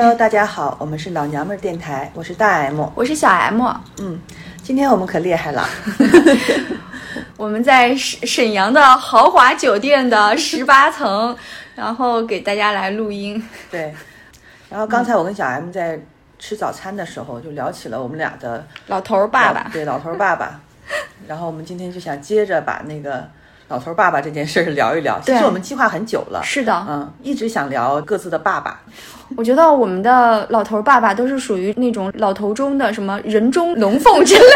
Hello，大家好，我们是老娘们儿电台，我是大 M，我是小 M。嗯，今天我们可厉害了，我们在沈沈阳的豪华酒店的十八层，然后给大家来录音。对，然后刚才我跟小 M 在吃早餐的时候，就聊起了我们俩的老头儿爸爸，对老头儿爸爸。然后我们今天就想接着把那个老头儿爸爸这件事儿聊一聊。其实我们计划很久了，是的，嗯，一直想聊各自的爸爸。我觉得我们的老头儿爸爸都是属于那种老头中的什么人中龙凤之类的，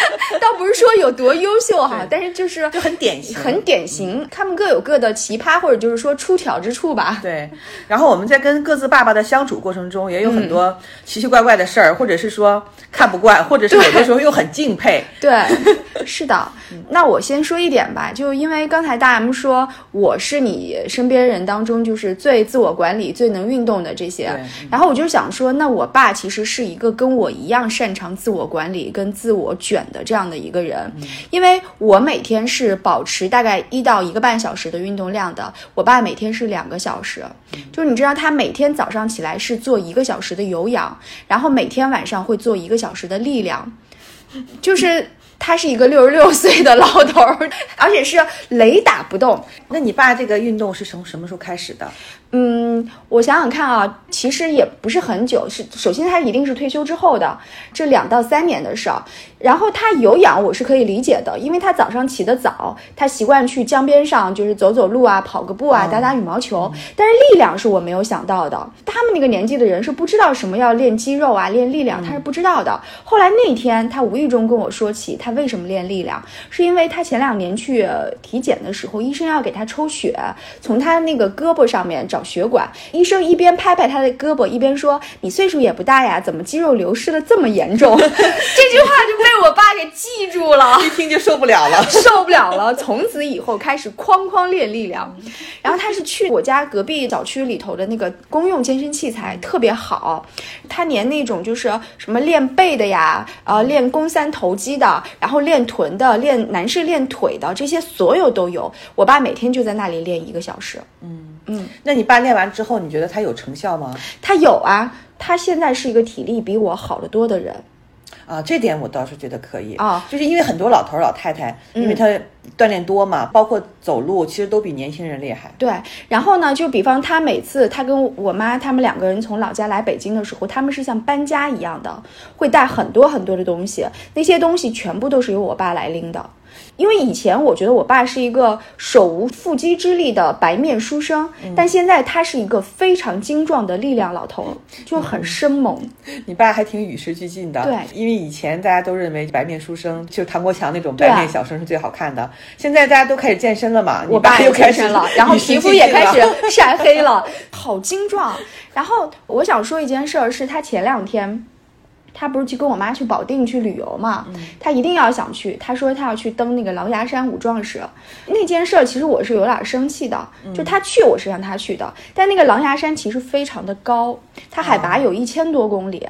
倒不是说有多优秀哈，但是就是就很典型，很典型。他们各有各的奇葩，或者就是说出挑之处吧。对。然后我们在跟各自爸爸的相处过程中，也有很多奇奇怪怪的事儿，或者是说看不惯，或者是有的时候又很敬佩。对，是的。那我先说一点吧，就因为刚才大 M 说我是你身边人当中就是最自我管理、最能运动的这些，然后我就想说，那我爸其实是一个跟我一样擅长自我管理跟自我卷的这样的一个人，因为我每天是保持大概一到一个半小时的运动量的，我爸每天是两个小时，就是你知道他每天早上起来是做一个小时的有氧，然后每天晚上会做一个小时的力量，就是他是一个六十六岁的老头儿，而且是雷打不动。那你爸这个运动是从什么时候开始的？嗯，我想想看啊，其实也不是很久，是首先他一定是退休之后的这两到三年的事儿。然后他有氧我是可以理解的，因为他早上起得早，他习惯去江边上就是走走路啊，跑个步啊，打打羽毛球。但是力量是我没有想到的，他们那个年纪的人是不知道什么要练肌肉啊，练力量，他是不知道的。后来那天他无意中跟我说起他为什么练力量，是因为他前两年去体检的时候，医生要给他抽血，从他那个胳膊上面找。血管医生一边拍拍他的胳膊，一边说：“你岁数也不大呀，怎么肌肉流失的这么严重？” 这句话就被我爸给记住了，一听就受不了了，受不了了。从此以后开始哐哐练力量。然后他是去我家隔壁小区里头的那个公用健身器材特别好，他连那种就是什么练背的呀，呃，练肱三头肌的，然后练臀的，练男士练腿的，这些所有都有。我爸每天就在那里练一个小时。嗯。嗯，那你爸练完之后，你觉得他有成效吗？他有啊，他现在是一个体力比我好得多的人，啊，这点我倒是觉得可以啊，就是因为很多老头老太太，因为他锻炼多嘛，包括走路，其实都比年轻人厉害。对，然后呢，就比方他每次他跟我妈他们两个人从老家来北京的时候，他们是像搬家一样的，会带很多很多的东西，那些东西全部都是由我爸来拎的。因为以前我觉得我爸是一个手无缚鸡之力的白面书生，但现在他是一个非常精壮的力量老头，就很生猛。你爸还挺与时俱进的，对，因为以前大家都认为白面书生就唐国强那种白面小生是最好看的，现在大家都开始健身了嘛，我爸又健身了，然后皮肤也开始 晒黑了，好精壮。然后我想说一件事儿，是他前两天。他不是去跟我妈去保定去旅游嘛？他一定要想去。他说他要去登那个狼牙山五壮士，那件事儿其实我是有点生气的。就他去，我是让他去的，但那个狼牙山其实非常的高，它海拔有一千多公里。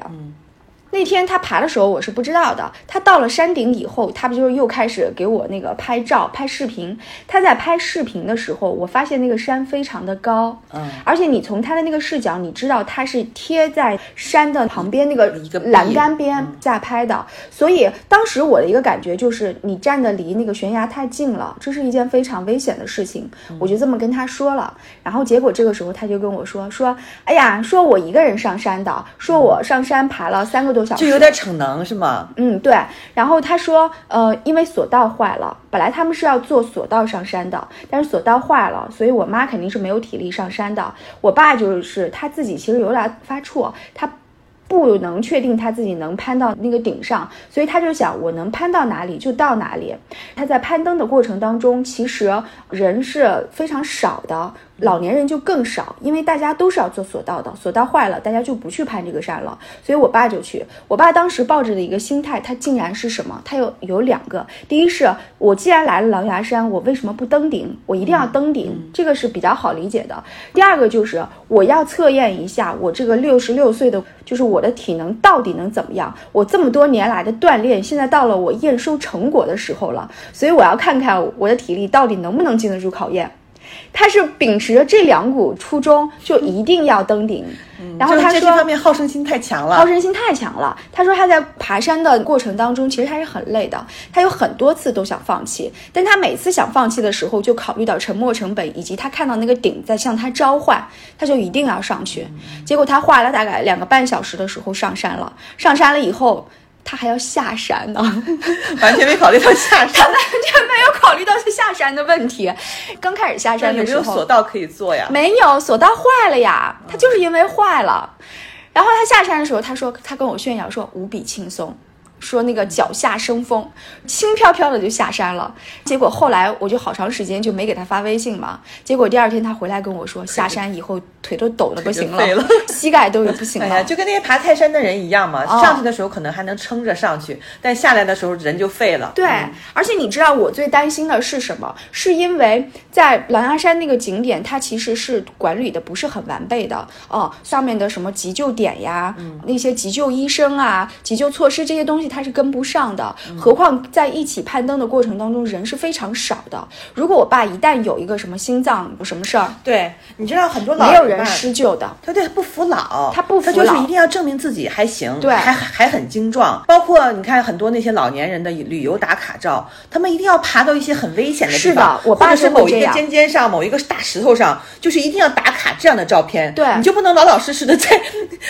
那天他爬的时候，我是不知道的。他到了山顶以后，他不就是又开始给我那个拍照、拍视频。他在拍视频的时候，我发现那个山非常的高，嗯，而且你从他的那个视角，你知道他是贴在山的旁边那个栏杆边下拍的。所以当时我的一个感觉就是，你站的离那个悬崖太近了，这是一件非常危险的事情。我就这么跟他说了。然后结果这个时候他就跟我说说，哎呀，说我一个人上山的，说我上山爬了三个多。就有点逞能是吗？嗯，对。然后他说，呃，因为索道坏了，本来他们是要坐索道上山的，但是索道坏了，所以我妈肯定是没有体力上山的。我爸就是他自己其实有点发怵，他不能确定他自己能攀到那个顶上，所以他就想我能攀到哪里就到哪里。他在攀登的过程当中，其实人是非常少的。老年人就更少，因为大家都是要做索道的，索道坏了，大家就不去攀这个山了。所以我爸就去。我爸当时抱着的一个心态，他竟然是什么？他有有两个。第一是我既然来了狼牙山，我为什么不登顶？我一定要登顶，这个是比较好理解的。第二个就是我要测验一下我这个六十六岁的，就是我的体能到底能怎么样？我这么多年来的锻炼，现在到了我验收成果的时候了，所以我要看看我的体力到底能不能经得住考验。他是秉持着这两股初衷，就一定要登顶。然后他说这方面好胜心太强了，好胜心太强了。他说他在爬山的过程当中，其实他是很累的，他有很多次都想放弃，但他每次想放弃的时候，就考虑到沉没成本以及他看到那个顶在向他召唤，他就一定要上去。结果他花了大概两个半小时的时候上山了，上山了以后。他还要下山呢，完全没考虑到下山，他完全没有考虑到下山的问题。刚开始下山的时候，有没有索道可以坐呀？没有，索道坏了呀。他就是因为坏了，然后他下山的时候，他说他跟我炫耀说无比轻松。说那个脚下生风，轻飘飘的就下山了。结果后来我就好长时间就没给他发微信嘛。结果第二天他回来跟我说，下山以后腿都抖的不行了，膝盖都不行了。就跟那些爬泰山的人一样嘛。上去的时候可能还能撑着上去，但下来的时候人就废了。对，而且你知道我最担心的是什么？是因为在狼牙山那个景点，它其实是管理的不是很完备的哦。上面的什么急救点呀，那些急救医生啊，急救措施这些东西。它是跟不上的，何况在一起攀登的过程当中，人是非常少的。如果我爸一旦有一个什么心脏什么事儿，对，你知道很多老没有人施救的，他对不服老，他不服老，就是一定要证明自己还行，对，还还很精壮。包括你看很多那些老年人的旅游打卡照，他们一定要爬到一些很危险的地方，我爸是某一个尖尖上，某一个大石头上，就是一定要打卡这样的照片。对，你就不能老老实实的在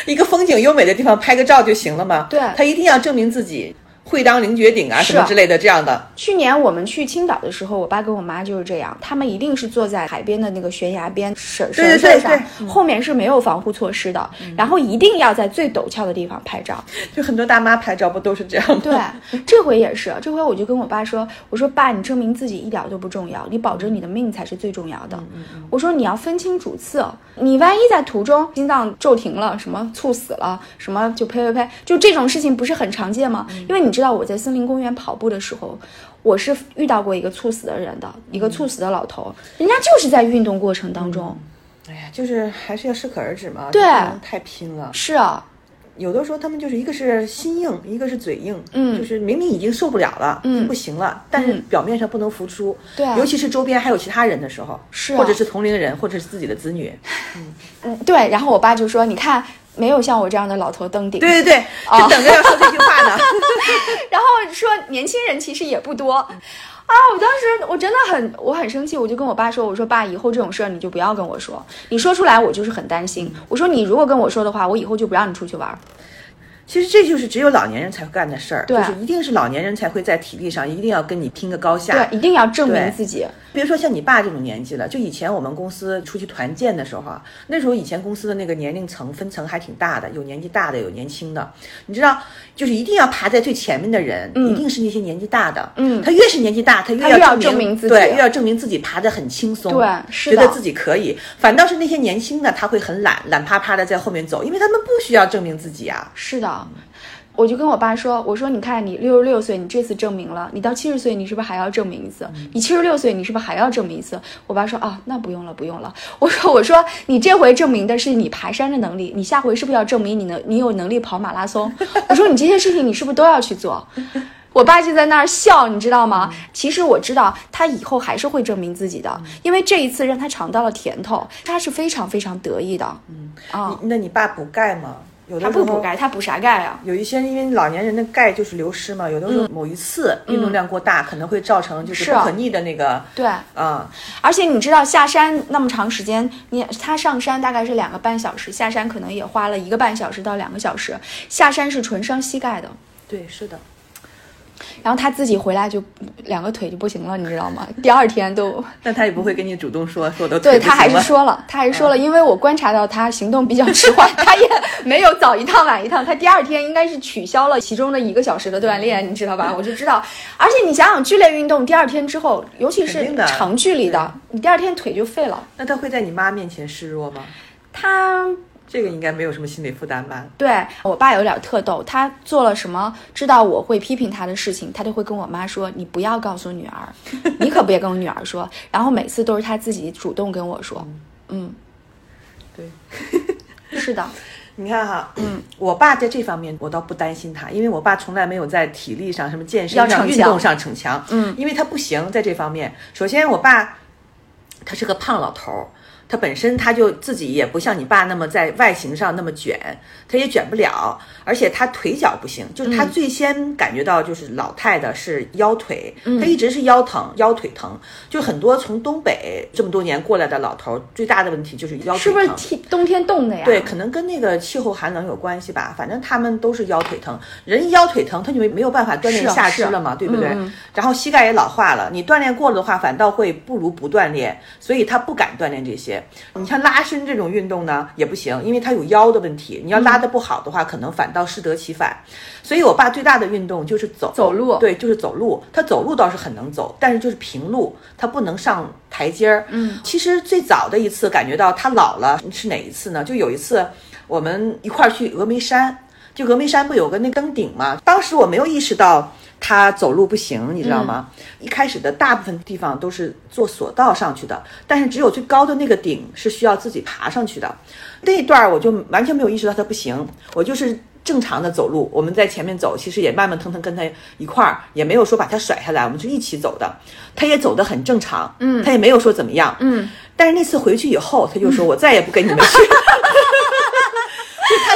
一个风景优美的地方拍个照就行了吗？对，他一定要证明自己。自己。会当凌绝顶啊，什么之类的这样的。去年我们去青岛的时候，我爸跟我妈就是这样，他们一定是坐在海边的那个悬崖边绳绳子上，后面是没有防护措施的，然后一定要在最陡峭的地方拍照。就很多大妈拍照不都是这样吗？对，这回也是，这回我就跟我爸说，我说爸，你证明自己一点都不重要，你保证你的命才是最重要的。我说你要分清主次，你万一在途中心脏骤停了，什么猝死了，什么就呸呸呸，就这种事情不是很常见吗？因为你知。知道我在森林公园跑步的时候，我是遇到过一个猝死的人的，一个猝死的老头，人家就是在运动过程当中。哎呀，就是还是要适可而止嘛，对，太拼了。是啊，有的时候他们就是一个是心硬，一个是嘴硬，嗯，就是明明已经受不了了，嗯，不行了，但是表面上不能服输，对，尤其是周边还有其他人的时候，是，或者是同龄人，或者是自己的子女，嗯。嗯，对。然后我爸就说：“你看。”没有像我这样的老头登顶。对对对，就等着要说这句话呢。然后说年轻人其实也不多啊！我当时我真的很我很生气，我就跟我爸说：“我说爸，以后这种事儿你就不要跟我说，你说出来我就是很担心。我说你如果跟我说的话，我以后就不让你出去玩。”其实这就是只有老年人才会干的事儿，就是一定是老年人才会在体力上一定要跟你拼个高下，对，一定要证明自己。比如说像你爸这种年纪了，就以前我们公司出去团建的时候啊，那时候以前公司的那个年龄层分层还挺大的，有年纪大的，有年轻的。你知道，就是一定要爬在最前面的人，一定是那些年纪大的。嗯，他越是年纪大，他越要证明自己，对，越要证明自己爬得很轻松，对，是觉得自己可以。反倒是那些年轻的，他会很懒，懒趴趴的在后面走，因为他们不需要证明自己啊。是的。我就跟我爸说：“我说你看，你六十六岁，你这次证明了，你到七十岁，你是不是还要证明一次？你七十六岁，你是不是还要证明一次？”我爸说：“啊，那不用了，不用了。”我说：“我说你这回证明的是你爬山的能力，你下回是不是要证明你能，你有能力跑马拉松？” 我说：“你这些事情，你是不是都要去做？” 我爸就在那儿笑，你知道吗？其实我知道他以后还是会证明自己的，因为这一次让他尝到了甜头，他是非常非常得意的。嗯啊，那你爸补钙吗？他不补钙，他补啥钙啊？有一些因为老年人的钙就是流失嘛，有的时候某一次运动量过大，可能会造成就是不可逆的那个。对，嗯。而且你知道下山那么长时间，你他上山大概是两个半小时，下山可能也花了一个半小时到两个小时，下山是纯伤膝盖的。对，是的。然后他自己回来就两个腿就不行了，你知道吗？第二天都，但他也不会跟你主动说说的。对他还是说了，他还是说了，因为我观察到他行动比较迟缓，他也没有早一趟晚一趟，他第二天应该是取消了其中的一个小时的锻炼，你知道吧？我就知道，而且你想想剧烈运动，第二天之后，尤其是长距离的，你第二天腿就废了。那他会在你妈面前示弱吗？他。这个应该没有什么心理负担吧？对我爸有点特逗，他做了什么知道我会批评他的事情，他就会跟我妈说：“你不要告诉女儿，你可别跟我女儿说。”然后每次都是他自己主动跟我说。嗯，对，是的。你看哈，嗯，我爸在这方面我倒不担心他，因为我爸从来没有在体力上、什么健身上、运动上逞强。嗯，因为他不行在这方面。首先，我爸。他是个胖老头儿。他本身他就自己也不像你爸那么在外形上那么卷，他也卷不了，而且他腿脚不行，就是他最先感觉到就是老太的是腰腿，他一直是腰疼腰腿疼，就很多从东北这么多年过来的老头儿，最大的问题就是腰腿疼。是不是天冬天冻的呀？对，可能跟那个气候寒冷有关系吧。反正他们都是腰腿疼，人一腰腿疼，他就没没有办法锻炼下肢了嘛，对不对？然后膝盖也老化了，你锻炼过了的话，反倒会不如不锻炼，所以他不敢锻炼这些。你像拉伸这种运动呢，也不行，因为它有腰的问题，你要拉的不好的话，可能反倒适得其反。所以我爸最大的运动就是走走路对，就是走路。他走路倒是很能走，但是就是平路，他不能上台阶儿。嗯，其实最早的一次感觉到他老了是哪一次呢？就有一次我们一块儿去峨眉山，就峨眉山不有个那登顶吗？当时我没有意识到他走路不行，你知道吗？一开始的大部分地方都是坐索道上去的，但是只有最高的那个顶是需要自己爬上去的。那一段儿我就完全没有意识到他不行，我就是正常的走路，我们在前面走，其实也慢慢腾腾跟他一块儿，也没有说把他甩下来，我们就一起走的。他也走得很正常，嗯，他也没有说怎么样，嗯。但是那次回去以后，他就说：“我再也不跟你们去。就他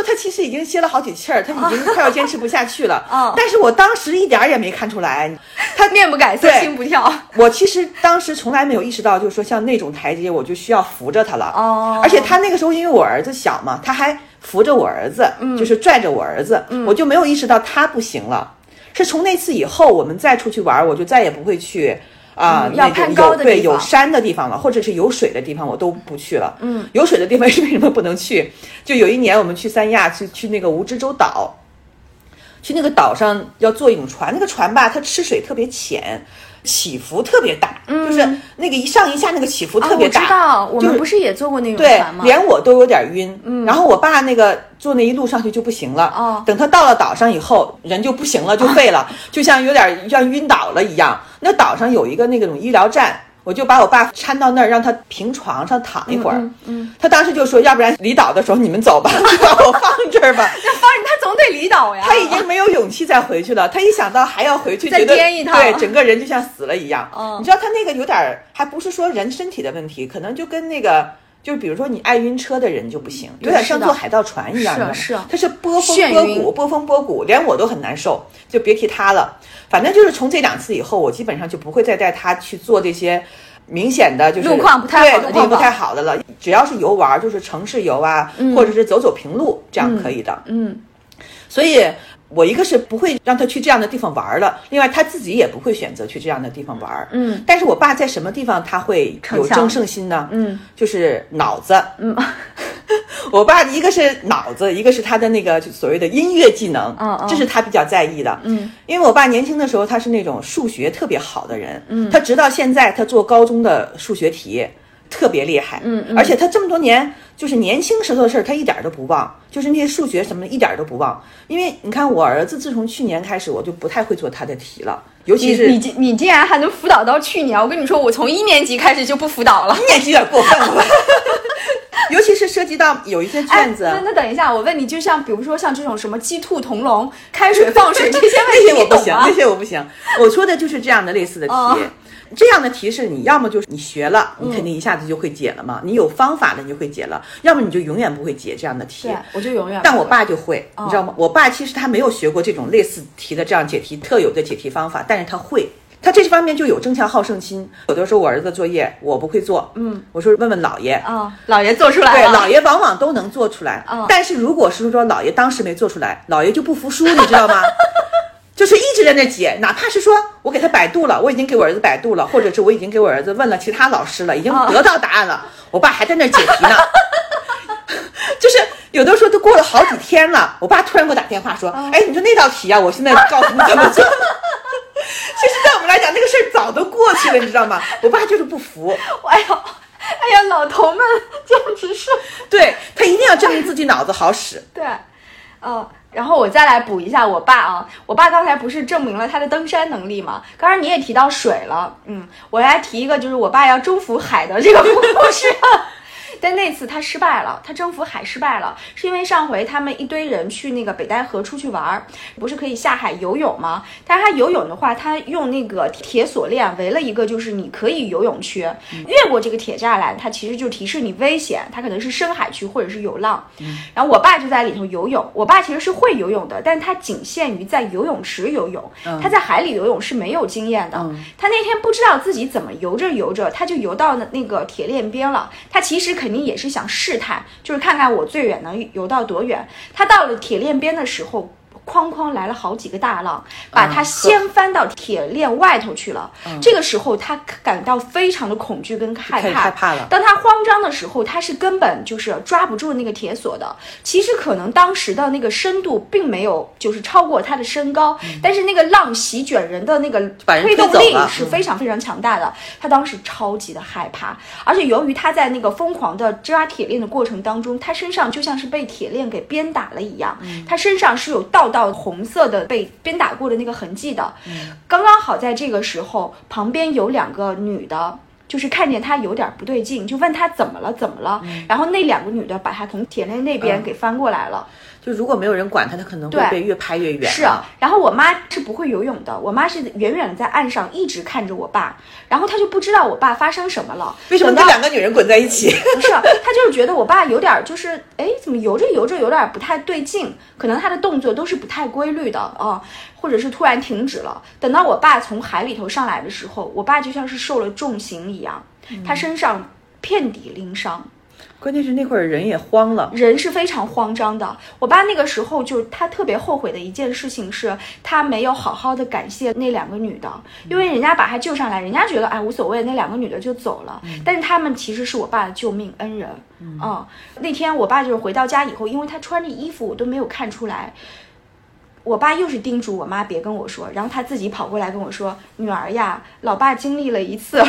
说，他其实已经歇了好几气儿，他已经快要坚持不下去了。啊 但是我当时一点儿也没看出来，他面不改色心不跳。我其实当时从来没有意识到，就是说像那种台阶，我就需要扶着他了。哦而且他那个时候因为我儿子小嘛，他还扶着我儿子，嗯就是拽着我儿子，我就没有意识到他不行了。是从那次以后，我们再出去玩，我就再也不会去。啊、嗯要攀高对有山的地方了，或者是有水的地方，我都不去了。嗯，有水的地方是为什么不能去？就有一年我们去三亚，去去那个蜈支洲岛，去那个岛上要坐一种船，那个船吧，它吃水特别浅，起伏特别大，就是那个一上一下那个起伏特别大。我知道，我就是们不是也坐过那种对船，吗？连我都有点晕。嗯，然后我爸那个坐那一路上去就不行了。哦等他到了岛上以后，人就不行了，就废了，就像有点像晕倒了一样。那岛上有一个那种医疗站。我就把我爸搀到那儿，让他平床上躺一会儿。嗯嗯他当时就说：“要不然离岛的时候你们走吧，就 把我放这儿吧。”那放人他总得离岛呀。他已经没有勇气再回去了。他一想到还要回去，再觉得颠一趟对，整个人就像死了一样。嗯你知道他那个有点儿，还不是说人身体的问题，可能就跟那个。就是比如说你爱晕车的人就不行，有点像坐海盗船一样，是你知道吗是它是波峰波谷，波峰波谷，连我都很难受，就别提他了。反正就是从这两次以后，我基本上就不会再带他去做这些明显的就是路况不太好的对路况不太好的了。只要是游玩儿，就是城市游啊，或者是走走平路，这样可以的。嗯，所以我一个是不会让他去这样的地方玩儿了，另外他自己也不会选择去这样的地方玩儿。嗯，但是我爸在什么地方他会有争胜心呢？嗯，就是脑子。嗯，我爸一个是脑子，一个是他的那个所谓的音乐技能，嗯嗯这是他比较在意的。嗯，因为我爸年轻的时候他是那种数学特别好的人，嗯，他直到现在他做高中的数学题。特别厉害，嗯嗯而且他这么多年，就是年轻时候的事儿，他一点儿都不忘，就是那些数学什么的，一点儿都不忘。因为你看，我儿子自从去年开始，我就不太会做他的题了，尤其是你你竟你竟然还能辅导到去年，我跟你说，我从一年级开始就不辅导了。一年级有点过分了，尤其是涉及到有一些卷子，哎、那那等一下，我问你，就像比如说像这种什么鸡兔同笼、开水 放水这些问那题，些我不行，你懂吗那些我不行。我说的就是这样的类似的题。哦这样的题是你要么就是你学了，嗯你肯定一下子就会解了嘛，你有方法了你就会解了，要么你就永远不会解这样的题。，我就永远。但我爸就会，哦你知道吗？我爸其实他没有学过这种类似题的这样解题特有的解题方法，但是他会，他这方面就有争强好胜心。有的时候我儿子作业我不会做，嗯，我说问问姥爷，啊、姥爷做出来对，了。姥爷往往都能做出来。嗯但是如果是说姥爷当时没做出来，姥爷就不服输，你知道吗？就是一直在那解，哪怕是说我给他百度了，我已经给我儿子百度了，或者是我已经给我儿子问了其他老师了，已经得到答案了，我爸还在那解题呢。就是有的时候都过了好几天了，我爸突然给我打电话说：“哎，你说那道题啊，我现在告诉你怎么做。”其实，在我们来讲，那个事儿早都过去了，你知道吗？我爸就是不服，哎呦，哎呀，老头们简直是对他一定要证明自己脑子好使。对，嗯。然后我再来补一下我爸啊，我爸刚才不是证明了他的登山能力吗？刚才你也提到水了，嗯，我来提一个，就是我爸要征服海的这个 故事。但那次他失败了，他征服海失败了，是因为上回他们一堆人去那个北戴河出去玩儿，不是可以下海游泳吗？但是他游泳的话，他用那个铁锁链围了一个，就是你可以游泳区，越过这个铁栅栏，它其实就提示你危险，它可能是深海区或者是有浪。然后我爸就在里头游泳，我爸其实是会游泳的，但他仅限于在游泳池游泳，他在海里游泳是没有经验的。他那天不知道自己怎么游着游着，他就游到那那个铁链边了。他其实肯肯定也是想试探，就是看看我最远能游到多远。他到了铁链边的时候。哐哐来了好几个大浪，把他掀翻到铁链外头去了。这个时候，他感到非常的恐惧跟害怕。害怕了。当他慌张的时候，他是根本就是抓不住那个铁锁的。其实可能当时的那个深度并没有就是超过他的身高，但是那个浪席卷人的那个推动力是非常非常强大的。他当时超级的害怕，而且由于他在那个疯狂的抓铁链的过程当中，他身上就像是被铁链给鞭打了一样，他身上是有道道。到红色的被鞭打过的那个痕迹的，刚刚好在这个时候，旁边有两个女的，就是看见他有点不对劲，就问他怎么了，怎么了？然后那两个女的把他从铁链那边给翻过来了。就如果没有人管他，他可能会被越拍越远。是啊，然后我妈是不会游泳的，我妈是远远的在岸上一直看着我爸，然后她就不知道我爸发生什么了。为什么跟两个女人滚在一起？不是，她就是觉得我爸有点就是，哎，怎么游着游着有点不太对劲？可能他的动作都是不太规律的啊，或者是突然停止了。等到我爸从海里头上来的时候，我爸就像是受了重刑一样，他身上遍体鳞伤。关键是那会儿人也慌了，人是非常慌张的。我爸那个时候就他特别后悔的一件事情是，他没有好好的感谢那两个女的，因为人家把他救上来，人家觉得哎无所谓，那两个女的就走了，但是他们其实是我爸的救命恩人。嗯，那天我爸就是回到家以后，因为他穿着衣服我都没有看出来。我爸又是叮嘱我妈别跟我说，然后他自己跑过来跟我说：“女儿呀，老爸经历了一次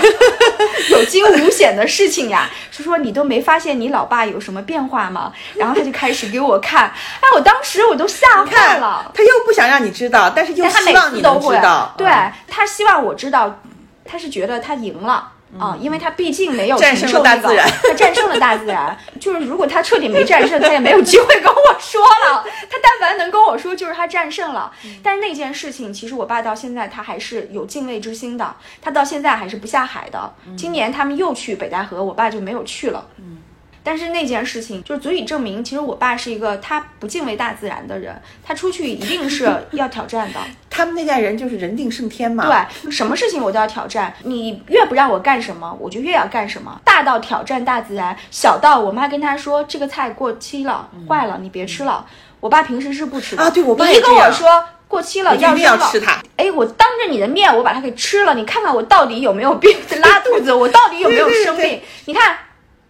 有惊无险的事情呀，说说你都没发现你老爸有什么变化吗？”然后他就开始给我看，哎，我当时我都吓坏了。他又不想让你知道，但是又希望你都知道。对他希望我知道，他是觉得他赢了。啊，因为他毕竟没有战胜了大自然，他战胜了大自然。就是如果他彻底没战胜，他也没有机会跟我说了。他但凡能跟我说，就是他战胜了。但是那件事情，其实我爸到现在他还是有敬畏之心的，他到现在还是不下海的。今年他们又去北戴河，我爸就没有去了。嗯。但是那件事情就足以证明，其实我爸是一个他不敬畏大自然的人，他出去一定是 要挑战的。他们那代人就是人定胜天嘛，对，什么事情我都要挑战。你越不让我干什么，我就越要干什么。大到挑战大自然，小到我妈跟他说这个菜过期了，坏了，你别吃了。我爸平时是不吃的啊，对我爸你跟我说过期了要扔了，吃它。哎，我当着你的面我把它给吃了，你看看我到底有没有病，拉肚子，我到底有没有生病？你看。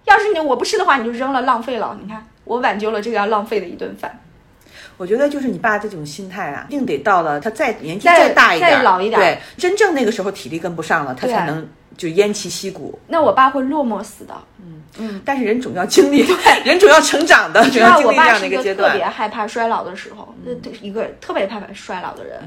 要是你我不吃的话，你就扔了，浪费了。你看，我挽救了这个要浪费的一顿饭。我觉得就是你爸这种心态啊，一定得到了他再年纪再大一点、再老一点，对，真正那个时候体力跟不上了，他才能就偃旗息鼓。那我爸会落寞死的。嗯嗯，但是人总要经历，人总要成长的，总要经历这样的一个阶段。特别害怕衰老的时候，那一个特别怕衰老的人。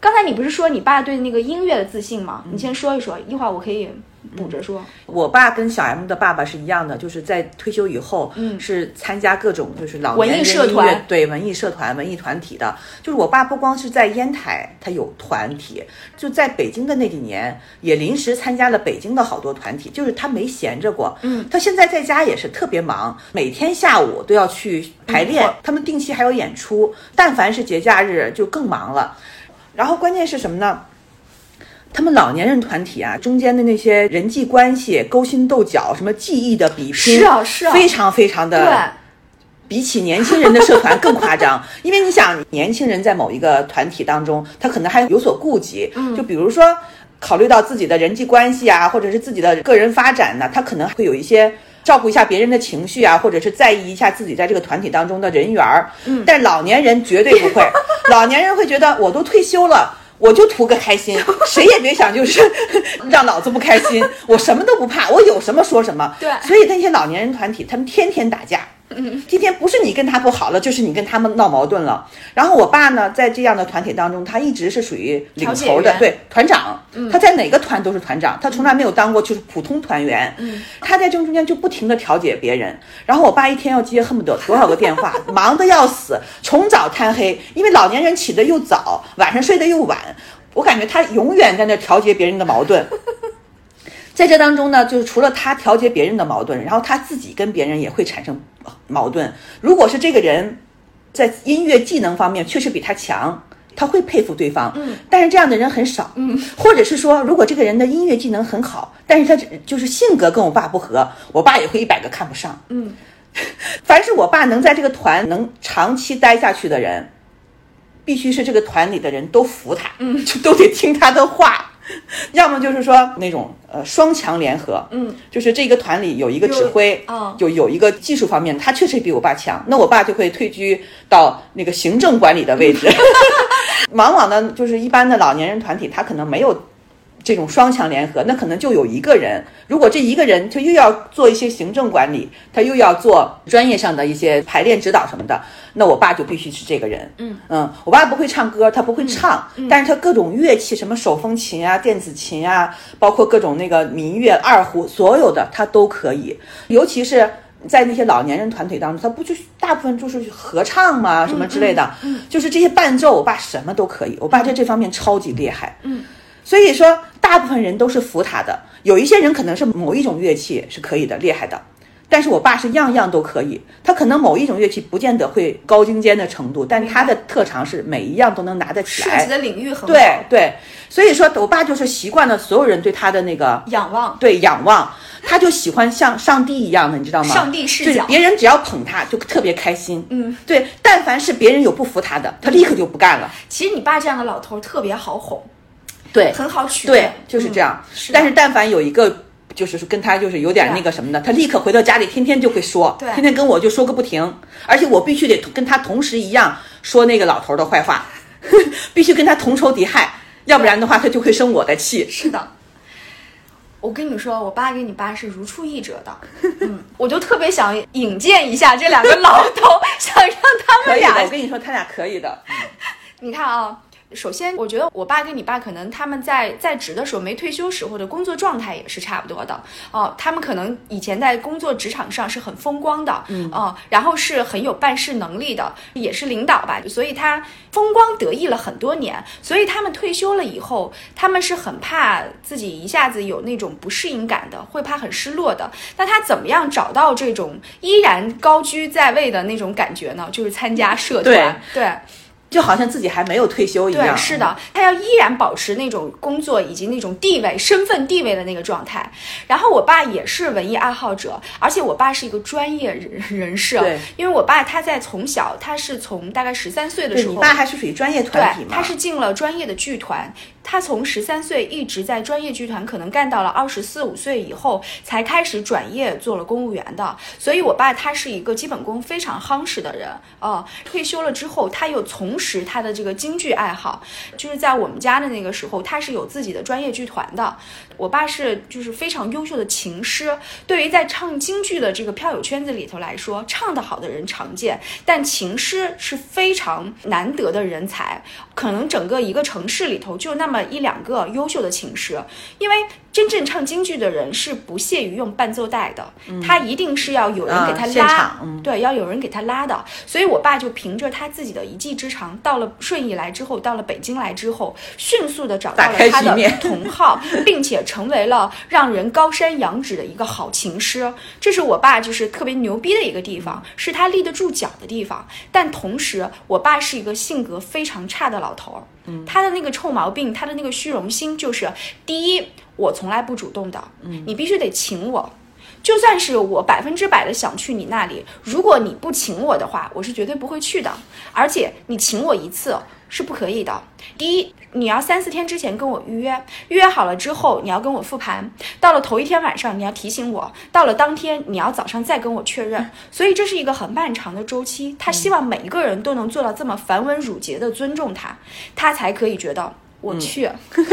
刚才你不是说你爸对那个音乐的自信吗？你先说一说，一会儿我可以。补着说，我爸跟小 M 的爸爸是一样的，就是在退休以后，嗯，是参加各种就是老年文艺社团，对文艺社团、文艺团体的。就是我爸不光是在烟台，他有团体，就在北京的那几年，也临时参加了北京的好多团体，就是他没闲着过。嗯，他现在在家也是特别忙，每天下午都要去排练，他们定期还有演出，但凡是节假日就更忙了。然后关键是什么呢？他们老年人团体啊，中间的那些人际关系、勾心斗角、什么技艺的比拼，是啊是啊，非常非常的，比起年轻人的社团更夸张。因为你想，年轻人在某一个团体当中，他可能还有所顾忌，就比如说考虑到自己的人际关系啊，或者是自己的个人发展呢，他可能会有一些照顾一下别人的情绪啊，或者是在意一下自己在这个团体当中的人缘儿。嗯，但老年人绝对不会，老年人会觉得我都退休了。我就图个开心，谁也别想就是 让老子不开心。我什么都不怕，我有什么说什么。对，所以那些老年人团体，他们天天打架，嗯，今天不是你跟他不好了，就是你跟他们闹矛盾了。然后我爸呢，在这样的团体当中，他一直是属于领头的，对团长。他在哪个团都是团长，他从来没有当过就是普通团员。嗯，他在这中间就不停的调解别人。然后我爸一天要接恨不得多少个电话，忙得要死，从早贪黑，因为老年人起得又早，晚上睡得又晚。我感觉他永远在那调节别人的矛盾。在这当中呢，就是除了他调节别人的矛盾，然后他自己跟别人也会产生矛盾。如果是这个人在音乐技能方面确实比他强，他会佩服对方。嗯，但是这样的人很少。嗯，或者是说，如果这个人的音乐技能很好，但是他就是性格跟我爸不合，我爸也会一百个看不上。嗯，凡是我爸能在这个团能长期待下去的人，必须是这个团里的人都服他，嗯，就都得听他的话。要么就是说那种呃双强联合，嗯，就是这个团里有一个指挥，啊，有有一个技术方面，他确实比我爸强，那我爸就会退居到那个行政管理的位置。往往呢，就是一般的老年人团体，他可能没有。这种双强联合，那可能就有一个人。如果这一个人他又要做一些行政管理，他又要做专业上的一些排练指导什么的，那我爸就必须是这个人。嗯嗯，我爸不会唱歌，他不会唱，但是他各种乐器，什么手风琴啊、电子琴啊，包括各种那个民乐、二胡，所有的他都可以。尤其是在那些老年人团体当中，他不就大部分就是合唱嘛，什么之类的，就是这些伴奏，我爸什么都可以。我爸在这方面超级厉害。嗯。所以说，大部分人都是服他的。有一些人可能是某一种乐器是可以的，厉害的。但是我爸是样样都可以。他可能某一种乐器不见得会高精尖的程度，但他的特长是每一样都能拿得起来。涉及的领域很对对。所以说，我爸就是习惯了所有人对他的那个仰望，对仰望，他就喜欢像上帝一样的，你知道吗？上帝视角。别人只要捧他，就特别开心。嗯，对。但凡是别人有不服他的，他立刻就不干了。其实你爸这样的老头特别好哄。对，很好取。对，就是这样。但是，但凡有一个，就是跟他就是有点那个什么的，他立刻回到家里，天天就会说，天天跟我就说个不停。而且我必须得跟他同时一样说那个老头的坏话，必须跟他同仇敌忾，要不然的话他就会生我的气。是的，我跟你说，我爸跟你爸是如出一辙的。嗯，我就特别想引荐一下这两个老头，想让他们俩。我跟你说，他俩可以的。你看啊。首先，我觉得我爸跟你爸可能他们在在职的时候没退休时候的工作状态也是差不多的哦。他们可能以前在工作职场上是很风光的，嗯哦，然后是很有办事能力的，也是领导吧，所以他风光得意了很多年。所以他们退休了以后，他们是很怕自己一下子有那种不适应感的，会怕很失落的。那他怎么样找到这种依然高居在位的那种感觉呢？就是参加社团，对。就好像自己还没有退休一样。对，是的，他要依然保持那种工作以及那种地位、身份地位的那个状态。然后我爸也是文艺爱好者，而且我爸是一个专业人人士。对，因为我爸他在从小，他是从大概十三岁的时候，你爸还是属于专业团体吗？他是进了专业的剧团。他从十三岁一直在专业剧团，可能干到了二十四五岁以后，才开始转业做了公务员的。所以，我爸他是一个基本功非常夯实的人哦。退休了之后，他又从事他的这个京剧爱好，就是在我们家的那个时候，他是有自己的专业剧团的。我爸是就是非常优秀的琴师。对于在唱京剧的这个票友圈子里头来说，唱得好的人常见，但琴师是非常难得的人才。可能整个一个城市里头就那么一两个优秀的琴师，因为真正唱京剧的人是不屑于用伴奏带的，他一定是要有人给他拉，对，要有人给他拉的。所以，我爸就凭着他自己的一技之长，到了顺义来之后，到了北京来之后，迅速的找到了他的同好，并且成为了让人高山仰止的一个好琴师。这是我爸就是特别牛逼的一个地方，是他立得住脚的地方。但同时，我爸是一个性格非常差的老。老头儿，嗯，他的那个臭毛病，他的那个虚荣心，就是第一，我从来不主动的，嗯，你必须得请我，就算是我百分之百的想去你那里，如果你不请我的话，我是绝对不会去的，而且你请我一次是不可以的，第一。你要三四天之前跟我预约，预约好了之后，你要跟我复盘。到了头一天晚上，你要提醒我；到了当天，你要早上再跟我确认。所以这是一个很漫长的周期。他希望每一个人都能做到这么繁文缛节的尊重他，他才可以觉得我去，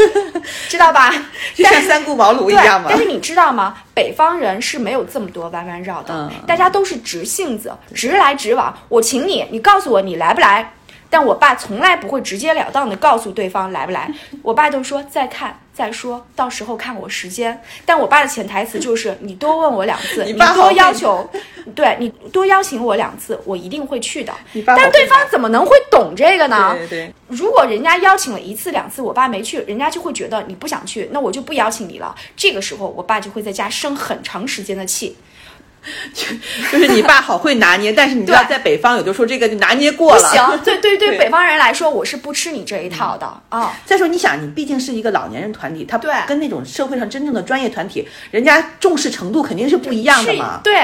知道吧？就像三顾茅庐一样嘛。但是你知道吗？北方人是没有这么多弯弯绕的，大家都是直性子，直来直往。我请你，你告诉我你来不来？但我爸从来不会直截了当的告诉对方来不来，我爸都说再看再说，到时候看我时间。但我爸的潜台词就是你多问我两次，你多要求，对你多邀请我两次，我一定会去的。但对方怎么能会懂这个呢？对对。如果人家邀请了一次两次，我爸没去，人家就会觉得你不想去，那我就不邀请你了。这个时候，我爸就会在家生很长时间的气。就 就是你爸好会拿捏，但是你知道在北方有的时候这个就拿捏过了。不行，对对 对，北方人来说我是不吃你这一套的啊。再说你想，你毕竟是一个老年人团体，他跟那种社会上真正的专业团体，人家重视程度肯定是不一样的嘛。对，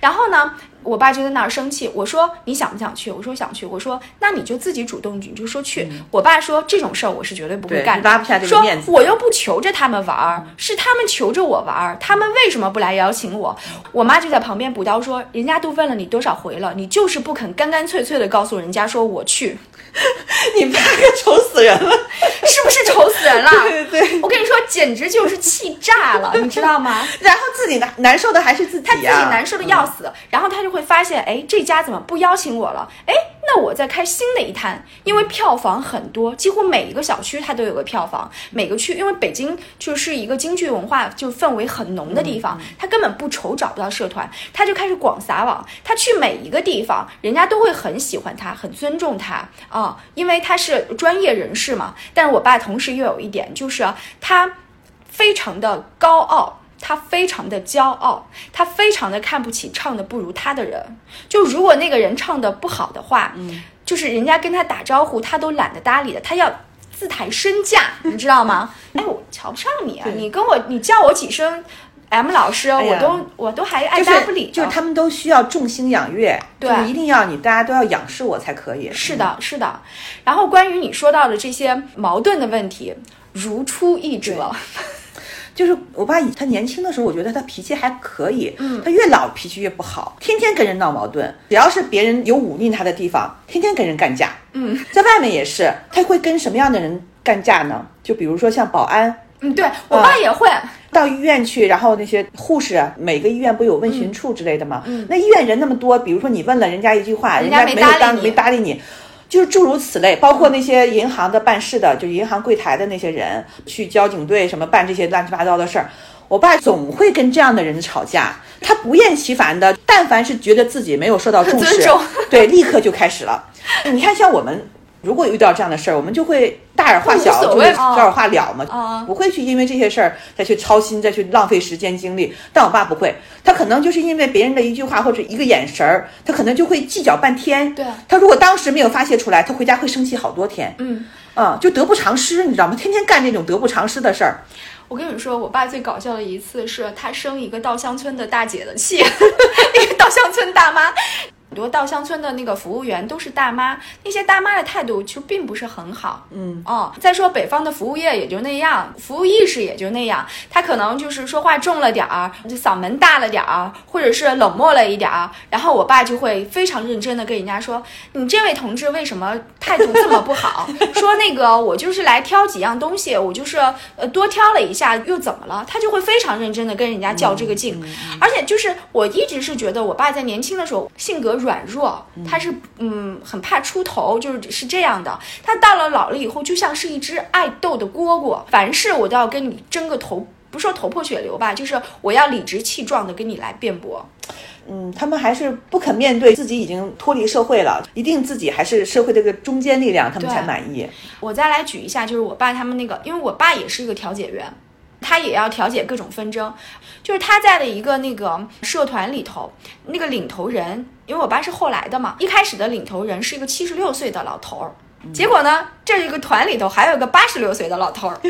然后呢？我爸就在那儿生气，我说你想不想去？我说想去。我说那你就自己主动，你就说去。我爸说这种事儿我是绝对不会干的。说我又不求着他们玩儿，是他们求着我玩儿。他们为什么不来邀请我？我妈就在旁边补刀说，人家都问了你多少回了，你就是不肯干干脆脆的告诉人家说我去。你爸可愁死人了，是不是愁死人了？对对对，我跟你说，简直就是气炸了，你知道吗？然后自己难难受的还是自己，他自己难受的要死，然后他就会发现，哎，这家怎么不邀请我了？哎。那我在开新的一摊，因为票房很多，几乎每一个小区它都有个票房。每个区，因为北京就是一个京剧文化就氛围很浓的地方，他根本不愁找不到社团，他就开始广撒网。他去每一个地方，人家都会很喜欢他，很尊重他啊，因为他是专业人士嘛。但是我爸同时又有一点，就是他非常的高傲。他非常的骄傲，他非常的看不起唱的不如他的人。就如果那个人唱的不好的话，嗯，就是人家跟他打招呼，他都懒得搭理的。他要自抬身价，你知道吗？哎，我瞧不上你啊！你跟我，你叫我几声 M 老师，我都我都还爱搭不理。就是他们都需要众星仰月，对，一定要你大家都要仰视我才可以。是的，是的。然后关于你说到的这些矛盾的问题，如出一辙。就是我爸，他年轻的时候，我觉得他脾气还可以。嗯，他越老脾气越不好，天天跟人闹矛盾。只要是别人有忤逆他的地方，天天跟人干架。嗯，在外面也是，他会跟什么样的人干架呢？就比如说像保安。嗯，对我爸也会到医院去，然后那些护士，每个医院不有问询处之类的吗？嗯，那医院人那么多，比如说你问了人家一句话，人家没有当没搭理你。就是诸如此类，包括那些银行的办事的，就银行柜台的那些人，去交警队什么办这些乱七八糟的事儿，我爸总会跟这样的人吵架，他不厌其烦的，但凡是觉得自己没有受到重视，对，立刻就开始了。你看，像我们。如果遇到这样的事儿，我们就会大而化小，就是小而化了嘛，不会去因为这些事儿再去操心，再去浪费时间精力。但我爸不会，他可能就是因为别人的一句话或者一个眼神儿，他可能就会计较半天。对，他如果当时没有发泄出来，他回家会生气好多天。嗯，啊，就得不偿失，你知道吗？天天干这种得不偿失的事儿。我跟你说，我爸最搞笑的一次是他生一个稻香村的大姐的气，一个稻香村大妈。很多稻香村的那个服务员都是大妈，那些大妈的态度就并不是很好。嗯哦，再说北方的服务业也就那样，服务意识也就那样，他可能就是说话重了点儿，就嗓门大了点儿，或者是冷漠了一点儿。然后我爸就会非常认真的跟人家说：“你这位同志为什么态度这么不好？说那个我就是来挑几样东西，我就是呃多挑了一下，又怎么了？”他就会非常认真的跟人家较这个劲。而且就是我一直是觉得我爸在年轻的时候性格。软弱，他是嗯很怕出头，就是是这样的。他到了老了以后，就像是一只爱斗的蝈蝈，凡事我都要跟你争个头，不说头破血流吧，就是我要理直气壮的跟你来辩驳。嗯，他们还是不肯面对自己已经脱离社会了，一定自己还是社会这个中坚力量，他们才满意。我再来举一下，就是我爸他们那个，因为我爸也是一个调解员。他也要调解各种纷争，就是他在的一个那个社团里头，那个领头人，因为我爸是后来的嘛，一开始的领头人是一个七十六岁的老头儿。结果呢，这一个团里头还有个八十六岁的老头儿，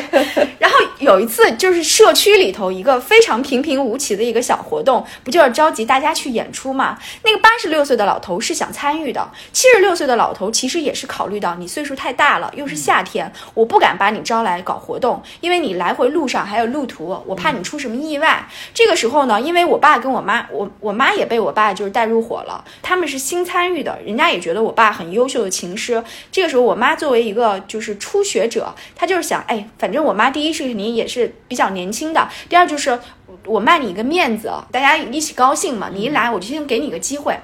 然后有一次就是社区里头一个非常平平无奇的一个小活动，不就是召集大家去演出嘛？那个八十六岁的老头是想参与的，七十六岁的老头其实也是考虑到你岁数太大了，又是夏天，我不敢把你招来搞活动，因为你来回路上还有路途，我怕你出什么意外。这个时候呢，因为我爸跟我妈，我我妈也被我爸就是带入伙了，他们是新参与的，人家也觉得我爸很优秀的琴师。这个时候我妈作为一个就是初学者，她就是想，哎，反正我妈第一是肯定也是比较年轻的，第二就是我卖你一个面子，大家一起高兴嘛。你一来，我就先给你个机会。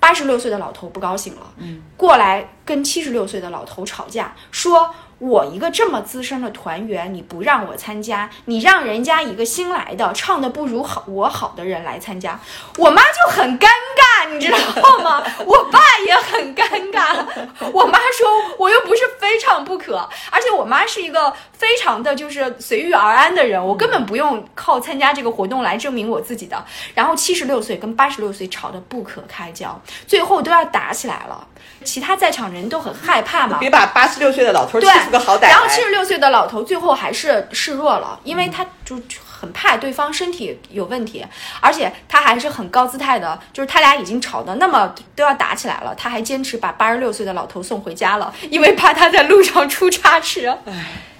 八十六岁的老头不高兴了，嗯，过来跟七十六岁的老头吵架，说。我一个这么资深的团员，你不让我参加，你让人家一个新来的唱的不如好我好的人来参加，我妈就很尴尬，你知道吗？我爸也很尴尬。我妈说我又不是非唱不可，而且我妈是一个非常的就是随遇而安的人，我根本不用靠参加这个活动来证明我自己的。然后七十六岁跟八十六岁吵得不可开交，最后都要打起来了。其他在场人都很害怕嘛，别把八十六岁的老头气出个好歹然后七十六岁的老头最后还是示弱了，因为他就很怕对方身体有问题，而且他还是很高姿态的，就是他俩已经吵得那么都要打起来了，他还坚持把八十六岁的老头送回家了，因为怕他在路上出差池。唉。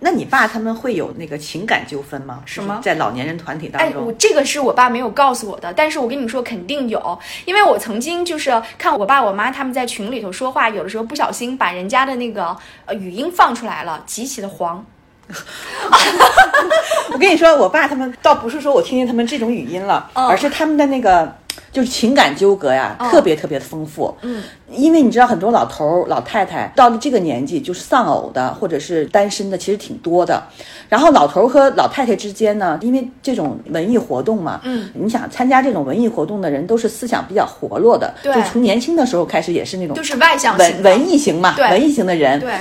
那你爸他们会有那个情感纠纷吗？什么在老年人团体当中？哎，我这个是我爸没有告诉我的，但是我跟你说肯定有，因为我曾经就是看我爸我妈他们在群里头说话，有的时候不小心把人家的那个呃语音放出来了，极其的黄。我跟你说，我爸他们倒不是说我听见他们这种语音了，而是他们的那个。就是情感纠葛呀，特别特别的丰富。嗯，因为你知道，很多老头儿老太太到了这个年纪，就是丧偶的或者是单身的，其实挺多的。然后老头儿和老太太之间呢，因为这种文艺活动嘛，嗯，你想参加这种文艺活动的人，都是思想比较活络的，就从年轻的时候开始也是那种，就是外向文文艺型嘛，文艺型的人，对。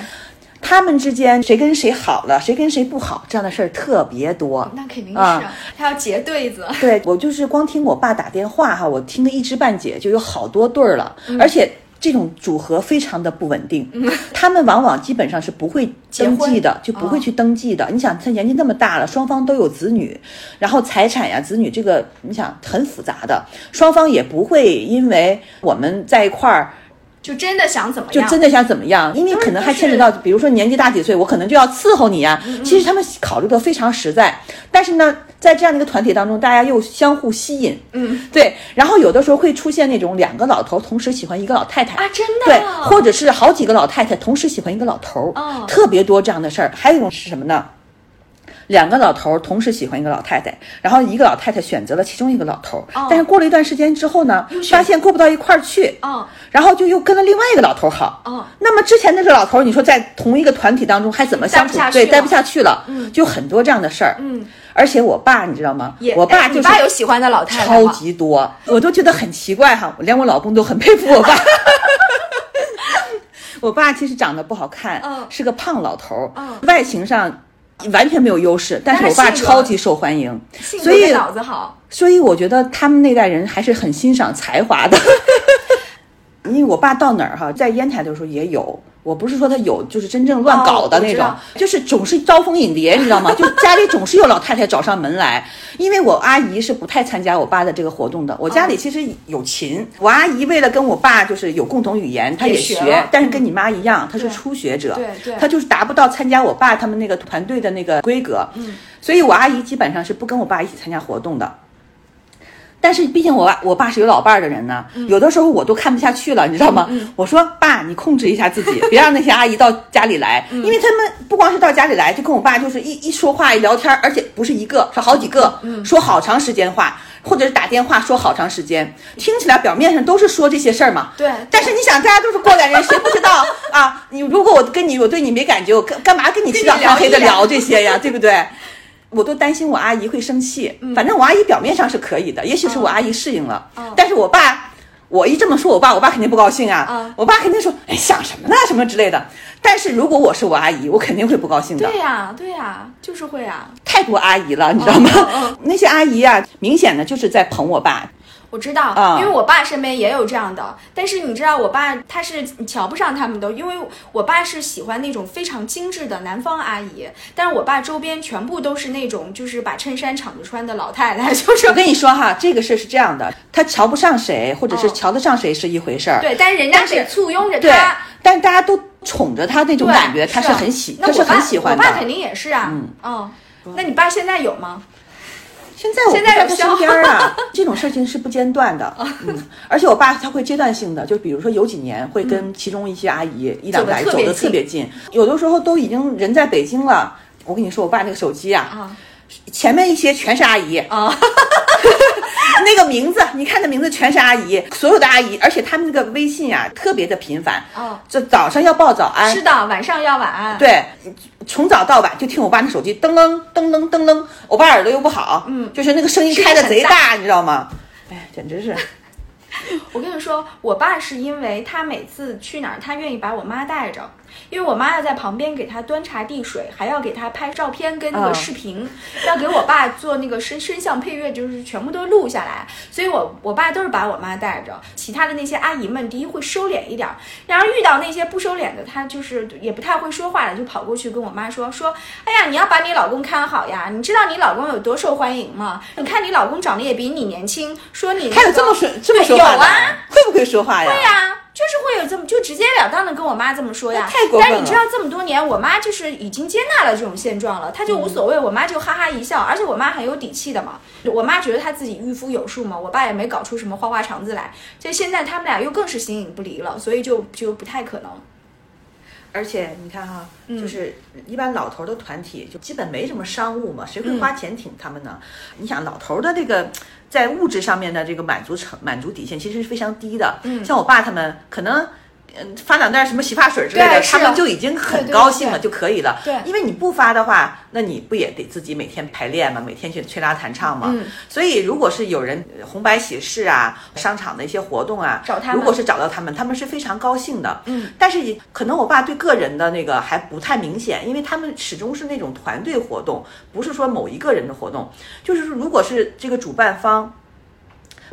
他们之间谁跟谁好了，谁跟谁不好，这样的事儿特别多。那肯定是，啊他要结对子。对我就是光听我爸打电话哈，我听得一知半解，就有好多对儿了，而且这种组合非常的不稳定。他们往往基本上是不会登记的，就不会去登记的。你想，他年纪那么大了，双方都有子女，然后财产呀、子女这个，你想很复杂的，双方也不会因为我们在一块儿。就真的想怎么样？就真的想怎么样？因为可能还牵扯到，比如说年纪大几岁，我可能就要伺候你呀。其实他们考虑的非常实在，但是呢，在这样的一个团体当中，大家又相互吸引。嗯，对。然后有的时候会出现那种两个老头同时喜欢一个老太太啊，真的。对，或者是好几个老太太同时喜欢一个老头儿，特别多这样的事儿。还有一种是什么呢？两个老头同时喜欢一个老太太，然后一个老太太选择了其中一个老头，但是过了一段时间之后呢，发现过不到一块儿去，然后就又跟了另外一个老头好，那么之前那个老头，你说在同一个团体当中还怎么相处？对，待不下去了，就很多这样的事儿。嗯，而且我爸你知道吗？我爸就是爸有喜欢的老太太超级多，我都觉得很奇怪哈，连我老公都很佩服我爸。我爸其实长得不好看，是个胖老头，外形上。完全没有优势，但是我爸超级受欢迎，所以脑子好，所以我觉得他们那代人还是很欣赏才华的。因为我爸到哪儿哈，在烟台的时候也有。我不是说他有，就是真正乱搞的那种，就是总是招蜂引蝶，你知道吗？就家里总是有老太太找上门来。因为我阿姨是不太参加我爸的这个活动的。我家里其实有琴，我阿姨为了跟我爸就是有共同语言，她也学，但是跟你妈一样，她是初学者，对对，她就是达不到参加我爸他们那个团队的那个规格。嗯，所以我阿姨基本上是不跟我爸一起参加活动的。但是毕竟我爸我爸是有老伴儿的人呢，有的时候我都看不下去了，你知道吗？我说爸，你控制一下自己，别让那些阿姨到家里来，因为他们不光是到家里来，就跟我爸就是一一说话一聊天，而且不是一个，是好几个，说好长时间话，或者是打电话说好长时间，听起来表面上都是说这些事儿嘛。对。但是你想，大家都是过来人，谁不知道 啊？你如果我跟你，我对你没感觉，我干干嘛跟你起早贪黑的聊这些呀？对不对？我都担心我阿姨会生气，反正我阿姨表面上是可以的，也许是我阿姨适应了。但是我爸，我一这么说，我爸，我爸肯定不高兴啊。我爸肯定说，哎，想什么呢？什么之类的。但是如果我是我阿姨，我肯定会不高兴的。对呀，对呀，就是会啊。太多阿姨了，你知道吗？那些阿姨啊，明显的就是在捧我爸。我知道，因为我爸身边也有这样的，但是你知道，我爸他是瞧不上他们的，因为我爸是喜欢那种非常精致的南方阿姨，但是我爸周边全部都是那种就是把衬衫敞着穿的老太太。就是我跟你说哈，这个事是这样的，他瞧不上谁，或者是瞧得上谁是一回事儿，对，但是人家是簇拥着他，但大家都宠着他那种感觉，他是很喜，他是很喜欢的。我爸肯定也是啊，嗯，那你爸现在有吗？现在我现在在他身边儿啊，这种事情是不间断的，嗯，而且我爸他会阶段性的，就比如说有几年会跟其中一些阿姨、一两个阿姨走得特别走得特别近，有的时候都已经人在北京了。我跟你说，我爸那个手机啊，啊前面一些全是阿姨，啊，那个名字，你看那名字全是阿姨，所有的阿姨，而且他们那个微信啊特别的频繁，哦这早上要报早安，是的，晚上要晚安。对，从早到晚就听我爸那手机噔噔噔噔噔噔，我爸耳朵又不好，嗯，就是那个声音开的贼大，你知道吗？哎，简直是，我跟你说，我爸是因为他每次去哪儿，他愿意把我妈带着，因为我妈要在旁边给他端茶递水，还要给他拍照片跟那个嗯视频，要给我爸做那个声声像配乐，就是全部都录下来。所以我我爸都是把我妈带着，其他的那些阿姨们，第一会收敛一点儿，然后遇到那些不收敛的，她就是也不太会说话的，就跑过去跟我妈说说，哎呀，你要把你老公看好呀，你知道你老公有多受欢迎吗？你看你老公长得也比你年轻，说你、那个、还有这么说这么说话啊。会不会说话呀？会呀、就是会有这么就直截了当的跟我妈这么说呀。太过分了但是你知道这么多年，我妈就是已经接纳了这种现状了，她就无所谓，我妈就哈哈一笑，而且我妈很有底气的嘛。我妈觉得她自己御夫有术嘛，我爸也没搞出什么花花肠子来。所以现在他们俩又更是形影不离了，所以就就不太可能。而且你看哈，嗯就是一般老头儿的团体就基本没什么商务嘛，谁会嗯花钱请他们呢？你想老头儿的这个在物质上面的这个满足成满足底线其实是非常低的。嗯像我爸他们可能。嗯，发两袋什么洗发水之类的，他们就已经很高兴了就可以了。对因为你不发的话，那你不也得自己每天排练吗？每天去吹拉弹唱吗？嗯所以如果是有人红白喜事啊，商场的一些活动啊，找他们如果是找到他们，他们是非常高兴的。嗯，但是也可能我爸对个人的那个还不太明显，因为他们始终是那种团队活动，不是说某一个人的活动。就是说，如果是这个主办方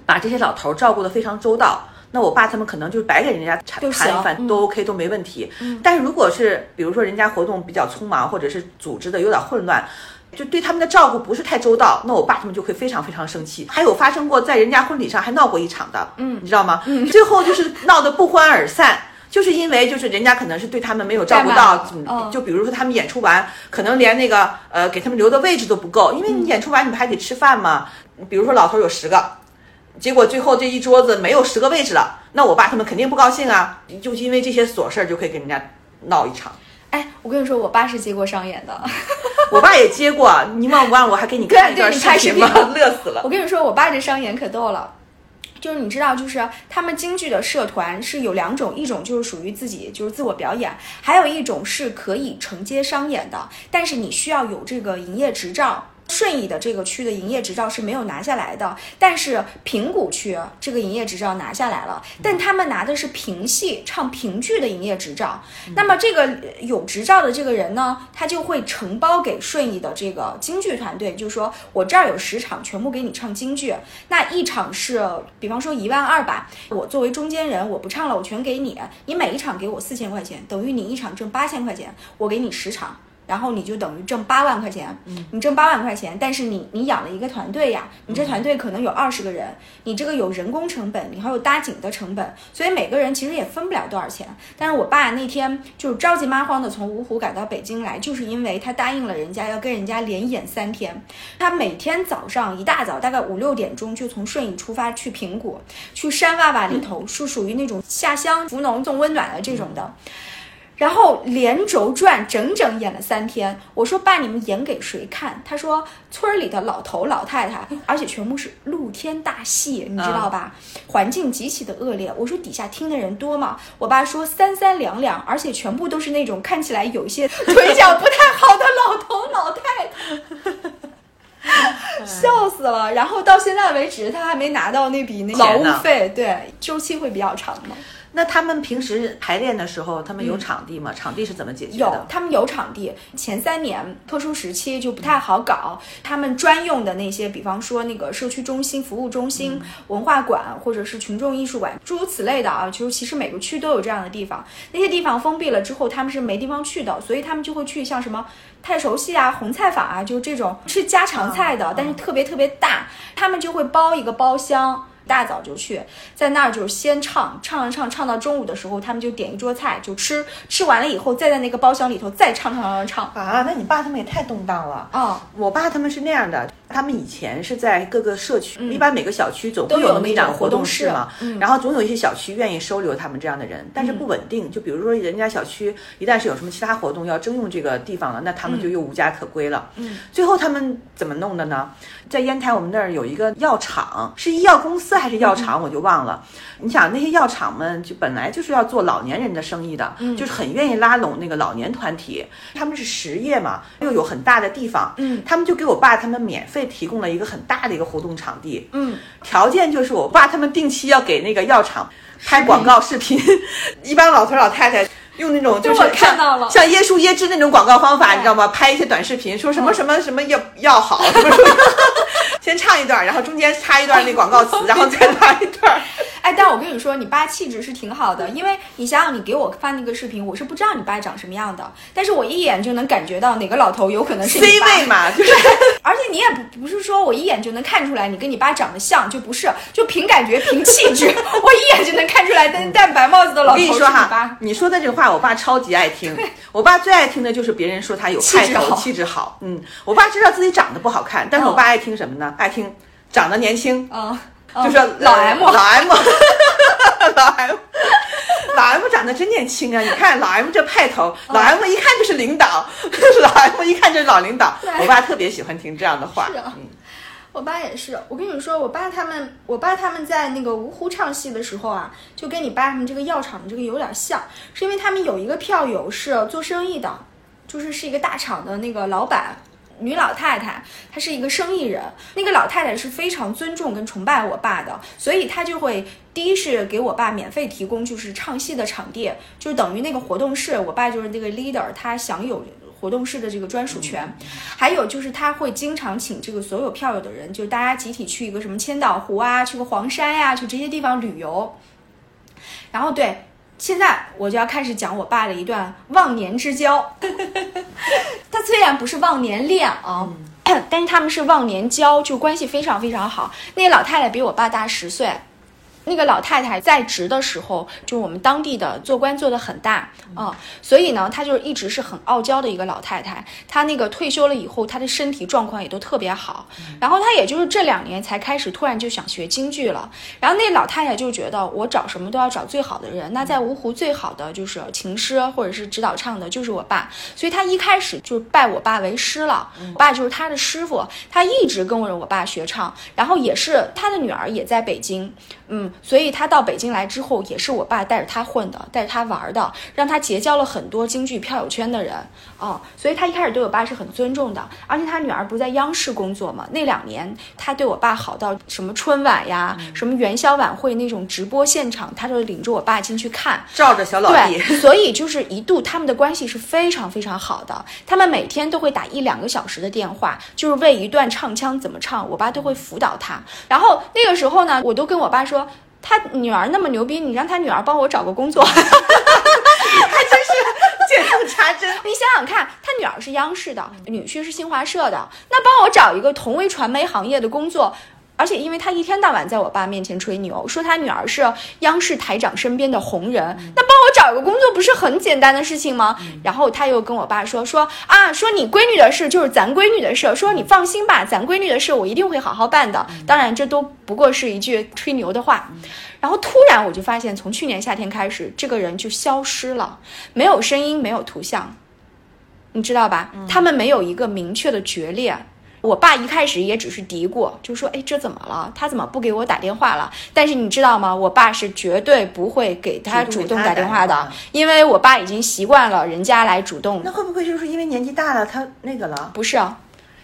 把这些老头儿照顾得非常周到。那我爸他们可能就是白给人家谈谈一番嗯都 OK 都没问题，但是如果是比如说人家活动比较匆忙，或者是组织的有点混乱，就对他们的照顾不是太周到，那我爸他们就会非常非常生气。还有发生过在人家婚礼上还闹过一场的，嗯，你知道吗？嗯，最后就是闹得不欢而散。就是因为就是人家可能是对他们没有照顾到就比如说他们演出完，可能连那个呃给他们留的位置都不够，因为你演出完你不还得吃饭吗。比如说老头有十个，结果最后这一桌子没有十个位置了，那我爸他们肯定不高兴啊，就因为这些琐事儿就可以跟人家闹一场。哎，我跟你说，我爸是接过商演的。我爸也接过，你忘不忘？我还给你看一段视频吗？乐死了。我跟你说，我爸这商演可逗了。就是你知道，就是他们京剧的社团是有两种，一种就是属于自己就是自我表演，还有一种是可以承接商演的，但是你需要有这个营业执照。顺义的这个区的营业执照是没有拿下来的，但是平谷区这个营业执照拿下来了，但他们拿的是评戏唱评剧的营业执照。那么这个有执照的这个人呢，他就会承包给顺义的这个京剧团队，就是说我这儿有十场，全部给你唱京剧，那一场是比方说一万二吧，我作为中间人，我不唱了，我全给你，你每一场给我四千块钱，等于你一场挣八千块钱，我给你十场。然后你就等于挣八万块钱，你挣八万块钱，但是你你养了一个团队呀，你这团队可能有二十个人，你这个有人工成本，你还有搭景的成本，所以每个人其实也分不了多少钱。但是我爸那天就着急忙慌的从芜湖赶到北京来，就是因为他答应了人家要跟人家连演三天，他每天早上一大早大概五六点钟就从顺义出发去平谷，去山洼洼里头，是属于那种下乡扶农送温暖的这种的。然后连轴转，整整演了三天。我说爸，你们演给谁看？他说村儿里的老头老太太，而且全部是露天大戏，你知道吧？环境极其的恶劣。我说底下听的人多吗？我爸说三三两两，而且全部都是那种看起来有些腿脚不太好的老头老太太。笑死了！然后到现在为止，他还没拿到那笔那劳务费，对，周期会比较长的。那他们平时排练的时候，他们有场地吗？场地是怎么解决的有，？他们有场地。前三年特殊时期就不太好搞，他们专用的那些，比方说那个社区中心、服务中心、文化馆或者是群众艺术馆，诸如此类的啊，就是其实每个区都有这样的地方。那些地方封闭了之后，他们是没地方去的，所以他们就会去像什么太熟悉啊、红菜坊啊，就这种吃家常菜的，但是特别特别大，他们就会包一个包厢。大早就去，在那儿就是先唱，唱着唱，唱到中午的时候，他们就点一桌菜就吃，吃完了以后再在那个包厢里头再唱唱唱唱唱。啊，那你爸他们也太动荡了。哦，我爸他们是那样的，他们以前是在各个社区，一般每个小区总会有那么一个活动室室嘛，嗯然后总有一些小区愿意收留他们这样的人，但是不稳定。就比如说人家小区一旦是有什么其他活动要征用这个地方了，那他们就又无家可归了。嗯，最后他们怎么弄的呢？在烟台我们那儿有一个药厂，是医药公司还是药厂，我就忘了。你想那些药厂们就本来就是要做老年人的生意的，就是很愿意拉拢那个老年团体。他们是实业嘛，又有很大的地方，嗯他们就给我爸他们免费提供了一个很大的一个活动场地，嗯，条件就是我爸他们定期要给那个药厂拍广告视频，一般老头老太太。用那种就是对我看像到了像椰树椰汁那种广告方法，你知道吗？拍一些短视频，说什么什么什么药药好，什么什么，先唱一段，然后中间插一段那广告词，然后再拉一段。哎，但我跟你说，你爸气质是挺好的，因为你想想，你给我发那个视频，我是不知道你爸长什么样的，但是我一眼就能感觉到哪个老头有可能是你 C 爸。位嘛，就是而且你也不不是说我一眼就能看出来你跟你爸长得像，就不是，就凭感觉、凭气质，我一眼就能看出来戴戴白帽子的老头是你我跟你说哈爸，。你说的这个话，我爸超级爱听。我爸最爱听的就是别人说他有派头、气质好气质好。嗯，我爸知道自己长得不好看，但是我爸爱听什么呢？爱听长得年轻，嗯，就说老呃 M 老 M，老 M。老 M 长得真年轻啊！你看老 M 这派头，老 M 一看就是领导，老 M 一看就是老领导。我爸特别喜欢听这样的话。是啊嗯我爸也是，我跟你说，我爸他们，我爸他们在那个芜湖唱戏的时候啊，就跟你爸他们这个药厂的这个有点像，是因为他们有一个票友是做生意的，就是是一个大厂的那个老板。女老太太，她是一个生意人。那个老太太是非常尊重跟崇拜我爸的，所以她就会第一是给我爸免费提供就是唱戏的场地，就等于那个活动室，我爸就是那个 leader，他享有活动室的这个专属权。还有就是他会经常请这个所有票友的人，就大家集体去一个什么千岛湖啊，去个黄山呀、去这些地方旅游。然后对，现在我就要开始讲我爸的一段忘年之交。他虽然不是忘年恋啊。但是他们是忘年交，就关系非常非常好。那个老太太比我爸大十岁，那个老太太在职的时候，就我们当地的做官做得很大啊、所以呢，她就是一直是很傲娇的一个老太太。她那个退休了以后，她的身体状况也都特别好。然后她也就是这两年才开始突然就想学京剧了。然后那老太太就觉得我找什么都要找最好的人，那在芜湖最好的就是琴师或者是指导唱的就是我爸，所以她一开始就拜我爸为师了。我爸就是她的师傅，她一直跟着我爸学唱，然后也是她的女儿也在北京，嗯，所以他到北京来之后，也是我爸带着他混的，带着他玩的，让他结交了很多京剧票友圈的人哦。所以他一开始对我爸是很尊重的，而且他女儿不在央视工作嘛，那两年他对我爸好到什么春晚呀、什么元宵晚会那种直播现场，他就领着我爸进去看。罩着小老弟，，所以就是一度他们的关系是非常非常好的，他们每天都会打一两个小时的电话，就是为一段唱腔怎么唱，我爸都会辅导他。然后那个时候呢，我都跟我爸说。他女儿那么牛逼，你让他女儿帮我找个工作。见缝插针。你想想看，他女儿是央视的，女婿是新华社的，那帮我找一个同为传媒行业的工作。而且，因为他一天到晚在我爸面前吹牛，说他女儿是央视台长身边的红人，那帮我找一个工作不是很简单的事情吗？然后他又跟我爸说说啊，说你闺女的事就是咱闺女的事，说你放心吧，咱闺女的事我一定会好好办的。当然，这都不过是一句吹牛的话。然后突然我就发现，从去年夏天开始，这个人就消失了，没有声音，没有图像。你知道吧？他们没有一个明确的决裂。我爸一开始也只是嘀咕，就说：“哎，这怎么了？他怎么不给我打电话了？”但是你知道吗？我爸是绝对不会给他主动打电打电话的话，因为我爸已经习惯了人家来主动那会不会就是因为年纪大了，他那个了？不是啊，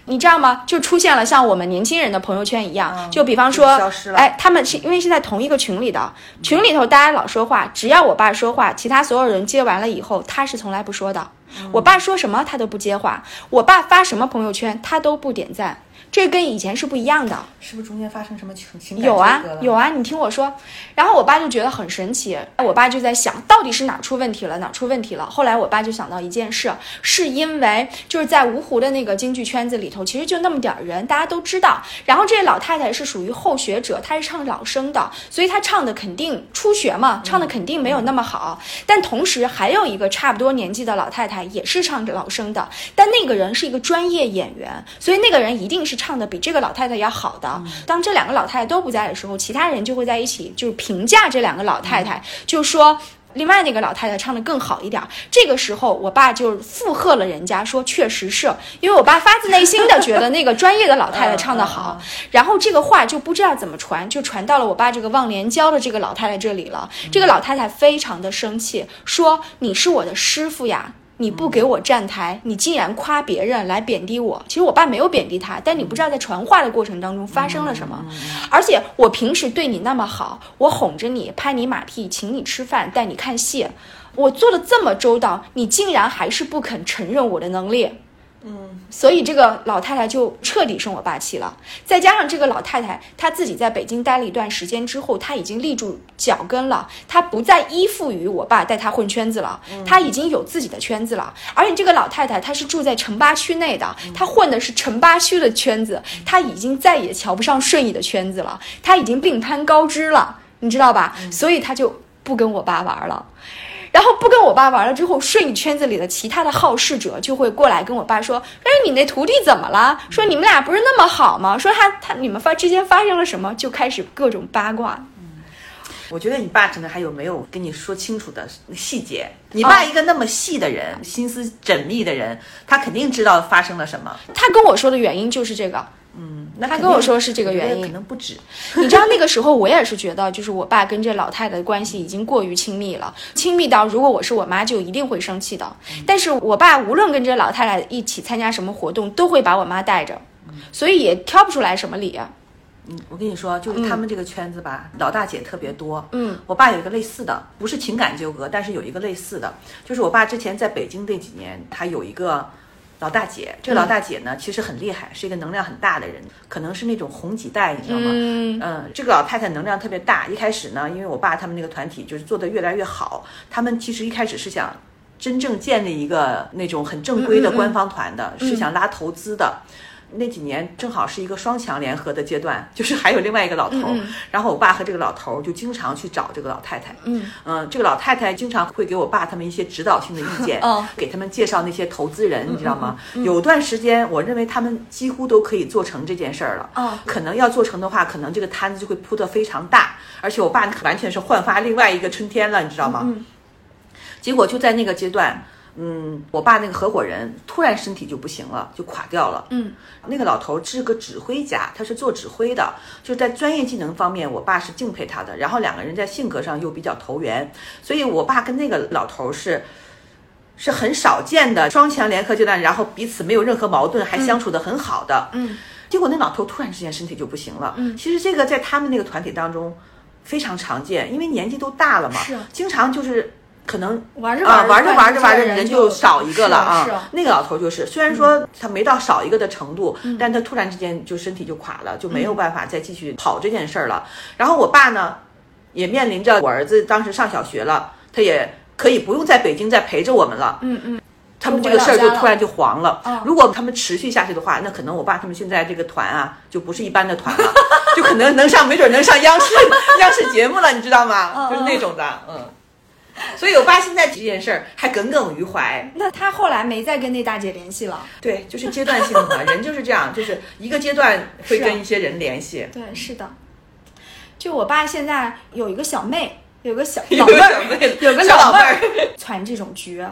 你知道吗？就出现了像我们年轻人的朋友圈一样，嗯就比方说哎，他们是因为是在同一个群里的，群里头大家老说话，只要我爸说话，其他所有人接完了以后，他是从来不说的。嗯我爸说什么他都不接话，我爸发什么朋友圈他都不点赞，这跟以前是不一样的。是不是中间发生什么情情感有啊有啊，你听我说。然后我爸就觉得很神奇，我爸就在想到底是哪儿出问题了，哪儿出问题了。后来我爸就想到一件事，是因为就是在芜湖的那个京剧圈子里头，其实就那么点儿人，大家都知道。然后这个老太太是属于后学者，她是唱老生的，所以她唱的肯定初学嘛，唱的肯定没有那么好。但同时还有一个差不多年纪的老太太太也是唱老生的，但那个人是一个专业演员，所以那个人一定是唱的比这个老太太要好的。当这两个老太太都不在的时候，其他人就会在一起就是评价这两个老太太，就说。另外那个老太太唱的更好一点，这个时候我爸就附和了人家，说确实是因为我爸发自内心的觉得那个专业的老太太唱的好，然后这个话就不知道怎么传，就传到了我爸这个忘年交的这个老太太这里了。这个老太太非常的生气，说你是我的师傅呀。你不给我站台，你竟然夸别人来贬低我。其实我爸没有贬低他，但你不知道在传话的过程当中发生了什么。而且我平时对你那么好，我哄着你，拍你马屁，请你吃饭，带你看戏，我做的这么周到，你竟然还是不肯承认我的能力。嗯，所以这个老太太就彻底生我爸气了。再加上这个老太太，她自己在北京待了一段时间之后，她已经立住脚跟了，她不再依附于我爸带她混圈子了，她已经有自己的圈子了。而且这个老太太她是住在城八区内的，她混的是城八区的圈子，她已经再也瞧不上顺义的圈子了，她已经另攀高枝了，你知道吧？所以她就不跟我爸玩了。然后不跟我爸玩了之后，顺义圈子里的其他的好事者就会过来跟我爸说：“哎，你那徒弟怎么了？说你们俩不是那么好吗？说他他你们发之间发生了什么？就开始各种八卦。”嗯，我觉得你爸可能还有没有跟你说清楚的细节。你爸一个那么细的人，心思缜密的人，他肯定知道发生了什么。他跟我说的原因就是这个。嗯，那他跟我说是这个原因，可能不止。你知道那个时候我也是觉得，就是我爸跟这老太太的关系已经过于亲密了，亲密到如果我是我妈就一定会生气的。但是我爸无论跟这老太太一起参加什么活动，都会把我妈带着，所以也挑不出来什么理。嗯，我跟你说，就是他们这个圈子吧，老大姐特别多。嗯，我爸有一个类似的，不是情感纠葛，但是有一个类似的，就是我爸之前在北京那几年，他有一个。老大姐，这个老大姐呢，其实很厉害，是一个能量很大的人，可能是那种红几代，你知道吗？嗯，这个老太太能量特别大。一开始呢，因为我爸他们那个团体就是做得越来越好，他们其实一开始是想真正建立一个那种很正规的官方团的，是想拉投资的。那几年正好是一个双强联合的阶段，就是还有另外一个老头儿，然后我爸和这个老头儿就经常去找这个老太太，嗯嗯，这个老太太经常会给我爸他们一些指导性的意 见，给他们介绍那些投资人，你知道吗？有段时间，我认为他们几乎都可以做成这件事儿了，可能要做成的话，可能这个摊子就会铺得非常大，而且我爸完全是焕发另外一个春天了，你知道吗？结果就在那个阶段。嗯，我爸那个合伙人突然身体就不行了，就垮掉了。嗯，那个老头是个指挥家，他是做指挥的，就在专业技能方面，我爸是敬佩他的。然后两个人在性格上又比较投缘，所以我爸跟那个老头是是很少见的双强联合阶段，然后彼此没有任何矛盾，还相处的很好的。嗯，结果那老头突然之间身体就不行了。嗯，其实这个在他们那个团体当中非常常见，因为年纪都大了嘛，是啊经常就是。可能玩着啊玩着玩着玩着人就少一个了啊！那个老头就是，虽然说他没到少一个的程度，但他突然之间就身体就垮了，就没有办法再继续跑这件事儿了。然后我爸呢，也面临着我儿子当时上小学了，他也可以不用在北京再陪着我们了。嗯嗯，他们这个事儿就突然就黄了。如果他们持续下去的话，那可能我爸他们现在这个团啊，就不是一般的团了，就可能能上，没准能上央视央视节目了，你知道吗？就是那种的，嗯。所以，我爸现在这件事儿还耿耿于怀。那他后来没再跟那大姐联系了？对，就是阶段性的，人就是这样，就是一个阶段会跟一些人联系。对，是的。就我爸现在有一个小妹。有个小老妹儿，有个老妹儿 传这种局，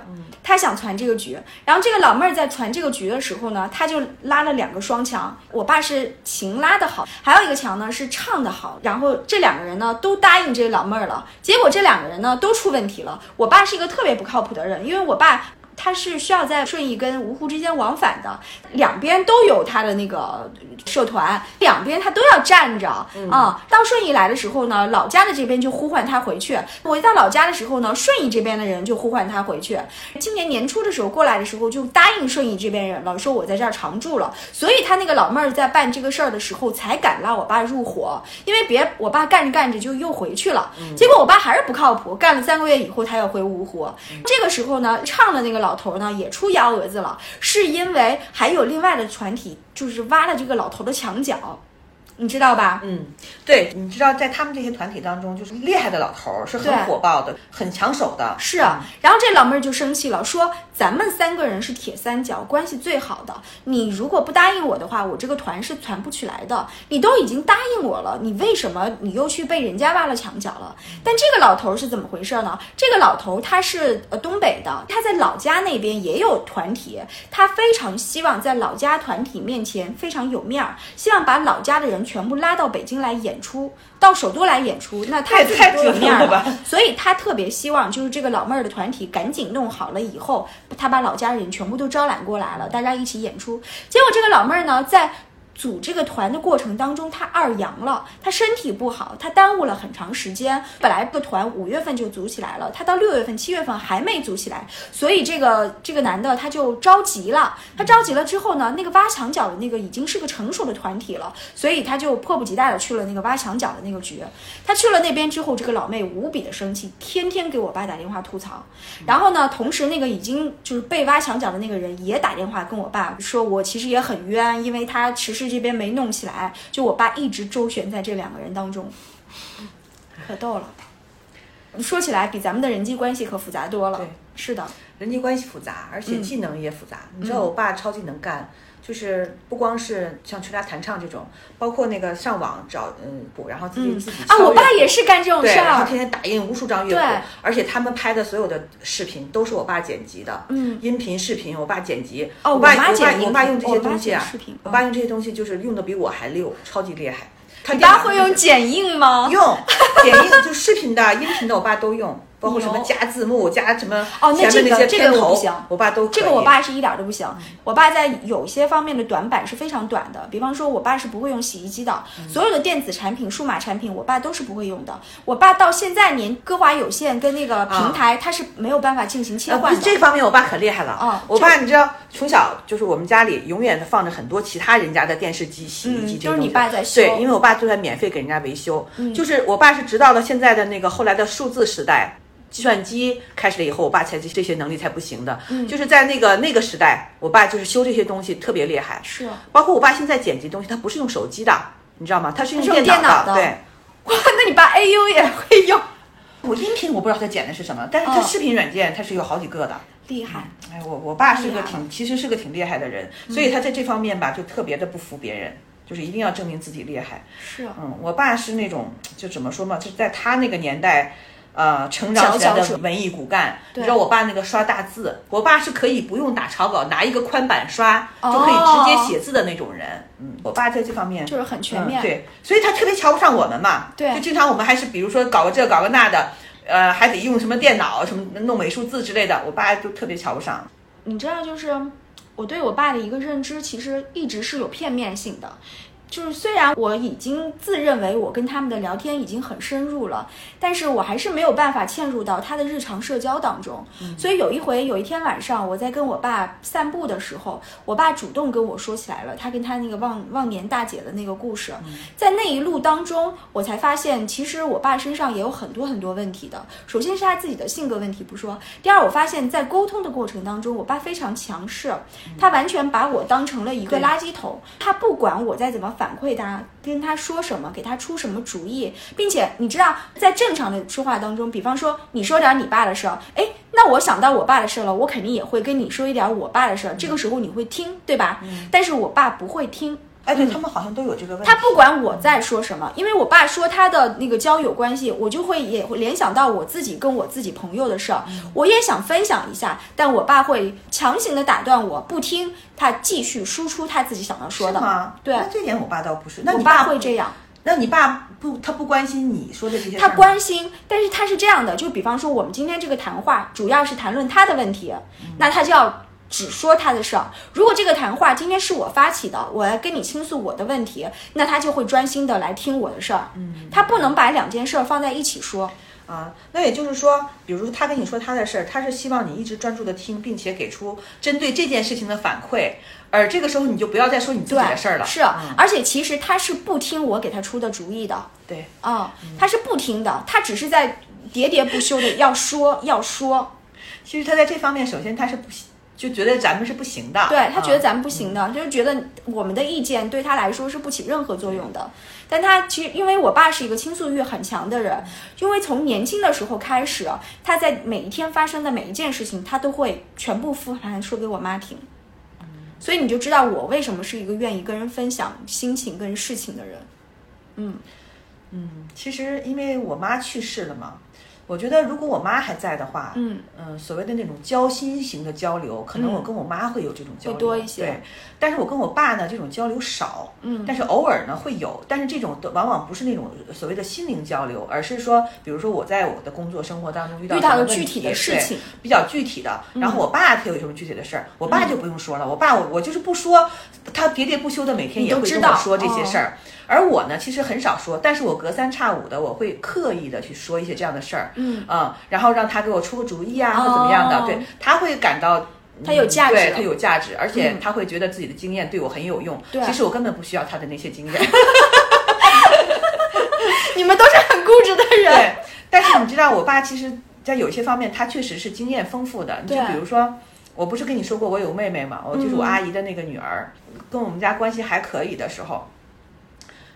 他想传这个局。然后这个老妹儿在传这个局的时候呢，他就拉了两个双强。我爸是琴拉的好，还有一个强呢是唱的好。然后这两个人呢都答应这个老妹儿了，结果这两个人呢都出问题了。我爸是一个特别不靠谱的人，因为我爸。他是需要在顺义跟芜湖之间往返的，两边都有他的那个社团，两边他都要站着啊。到顺义来的时候呢，老家的这边就呼唤他回去；我一到老家的时候呢，顺义这边的人就呼唤他回去。今年年初的时候过来的时候，就答应顺义这边人了，说我在这儿常住了。所以他那个老妹儿在办这个事儿的时候，才敢拉我爸入伙，因为别我爸干着干着就又回去了。结果我爸还是不靠谱，干了三个月以后，他要回芜湖。这个时候呢，唱的那个老。老头呢也出幺蛾子了，是因为还有另外的船体，就是挖了这个老头的墙角。你知道吧？嗯，对，你知道在他们这些团体当中，就是厉害的老头儿是很火爆的，很抢手的。是，啊然后这老妹儿就生气了，说咱们三个人是铁三角，关系最好的。你如果不答应我的话，我这个团是团不起来的。你都已经答应我了，你为什么你又去被人家挖了墙角了？但这个老头儿是怎么回事呢？这个老头儿他是呃东北的，他在老家那边也有团体，他非常希望在老家团体面前非常有面儿，希望把老家的人全部拉到北京来演出，到首都来演出，那他也太自己多有面儿了吧 所以他特别希望就是这个老妹儿的团体赶紧弄好了以后，他把老家人全部都招揽过来了，大家一起演出。结果这个老妹儿呢，在组这个团的过程当中，他二阳了，他身体不好，他耽误了很长时间。本来这个团五月份就组起来了，他到六月份、七月份还没组起来，所以这个这个男的他就着急了。他着急了之后呢，那个挖墙脚的那个已经是个成熟的团体了，所以他就迫不及待的去了那个挖墙脚的那个局。他去了那边之后，这个老妹无比的生气，天天给我爸打电话吐槽。然后呢，同时那个已经就是被挖墙脚的那个人也打电话跟我爸说，我其实也很冤，因为他其实市这边没弄起来，就我爸一直周旋在这两个人当中，可逗了。说起来比咱们的人际关系可复杂多了。对，是的，人际关系复杂，而且嗯技能也复杂。你知道我爸超级能干，就是不光是像吹拉弹唱这种，包括那个上网找嗯谱，然后自己、嗯自己啊，我爸也是干这种对，事儿。然后天天打印无数张乐谱，而且他们拍的所有的视频都是我爸剪辑的，嗯，音频、视频我爸剪辑。哦我爸我妈剪过我爸用这些东西啊视频，我爸用这些东西就是用的比我还溜，超级厉害。他你爸会用剪映吗？用剪映，就视频的、音频的，我爸都用，包括什么加字幕、加什么哦那这个这个我不行我爸都这个我爸是一点儿都不行。我爸在有些方面的短板是非常短的，比方说，我爸是不会用洗衣机的，嗯所有的电子产品、数码产品，我爸都是不会用的。我爸到现在连歌华有线跟那个平台，他是没有办法进行切呃换的。这方面我爸可厉害了。啊我爸你知道，从小就是我们家里永远放着很多其他人家的电视机、洗衣机这些嗯都是你爸在修对，因为我爸就在免费给人家维修。就是我爸是直到了现在的那个后来的数字时代。计算机开始了以后，我爸才这这些能力才不行的。嗯就是在那个那个时代，我爸就是修这些东西特别厉害。是包括我爸现在剪辑东西，他不是用手机的，你知道吗？他是用电电脑的对，哇，那你爸 AU 也会用，我音频我不知道他剪的是什么，但是他哦视频软件他是有好几个的。厉害。哎，我我爸是个挺，其实是个挺厉害的人，所以他在这方面吧，就特别的不服别人，就是一定要证明自己厉害。是嗯，我爸是那种，就怎么说嘛，就在他那个年代。呃，成长起来的文艺骨干，你知道我爸那个刷大字，我爸是可以不用打草稿，拿一个宽板刷、哦就可以直接写字的那种人。嗯，我爸在这方面就是很全面嗯。对，所以他特别瞧不上我们嘛。对就经常我们还是比如说搞个这搞个那的，呃，还得用什么电脑什么弄美术字之类的，我爸就特别瞧不上。你知道，就是我对我爸的一个认知，其实一直是有片面性的。就是虽然我已经自认为我跟他们的聊天已经很深入了，但是我还是没有办法嵌入到他的日常社交当中。所以有一回，有一天晚上，我在跟我爸散步的时候，我爸主动跟我说起来了他跟他那个忘忘年大姐的那个故事。在那一路当中，我才发现，其实我爸身上也有很多很多问题的。首先是他自己的性格问题不说，第二，我发现在沟通的过程当中，我爸非常强势，他完全把我当成了一个垃圾桶，他不管我再怎么反馈他，跟他说什么，给他出什么主意，并且你知道，在正常的说话当中，比方说你说点你爸的事儿，哎，那我想到我爸的事儿了，我肯定也会跟你说一点我爸的事儿，这个时候你会听，对吧？但是我爸不会听，哎，对他们好像都有这个问题。他不管我在说什么，因为我爸说他的那个交友关系，我就会也会联想到我自己跟我自己朋友的事儿，我也想分享一下，但我爸会强行的打断我，不听，他继续输出他自己想要说的。吗？对那这点我爸倒不是。那你爸会这样，那你爸不，他不关心你说的这些他关心，但是他是这样的，就比方说我们今天这个谈话主要是谈论他的问题，那他就要只说他的事儿。如果这个谈话今天是我发起的，我来跟你倾诉我的问题，那他就会专心的来听我的事儿。嗯，他不能把两件事儿放在一起说。啊，那也就是说，比如说他跟你说他的事儿，他是希望你一直专注的听，并且给出针对这件事情的反馈，而这个时候你就不要再说你自己的事儿了。是，而且其实他是不听我给他出的主意的。对，啊、他是不听的，他只是在喋喋不休的要说要说。其实他在这方面，首先他是不喜，就觉得咱们是不行的。对他觉得嗯咱们不行的，就是觉得我们的意见对他来说是不起任何作用的。但他其实，因为我爸是一个倾诉欲很强的人，因为从年轻的时候开始，他在每一天发生的每一件事情，他都会全部复盘说给我妈听。所以你就知道我为什么是一个愿意跟人分享心情跟事情的人。嗯嗯其实因为我妈去世了嘛，我觉得如果我妈还在的话，嗯嗯，所谓的那种交心型的交流，可能我跟我妈会有这种交流，会多一些对，但是我跟我爸呢，这种交流少，嗯。但是偶尔呢会有，但是这种的往往不是那种所谓的心灵交流，而是说，比如说我在我的工作生活当中遇到了具体的事情比较具体的，然后我爸他有什么具体的事儿，我爸就不用说了，我爸我我就是不说，他喋喋不休的每天也会跟我说这些事儿，而我呢其实很少说，但是我隔三差五的我会刻意的去说一些这样的事儿，嗯然后让他给我出个主意啊，或怎么样的，哦对他会感到。他有价值对他有价值，而且嗯他会觉得自己的经验对我很有用。对其实我根本不需要他的那些经验。你们都是很固执的人。对，但是你知道，我爸其实在有些方面，他确实是经验丰富的。你就比如说，我不是跟你说过我有妹妹嘛，我就是我阿姨的那个女儿，跟我们家关系还可以的时候。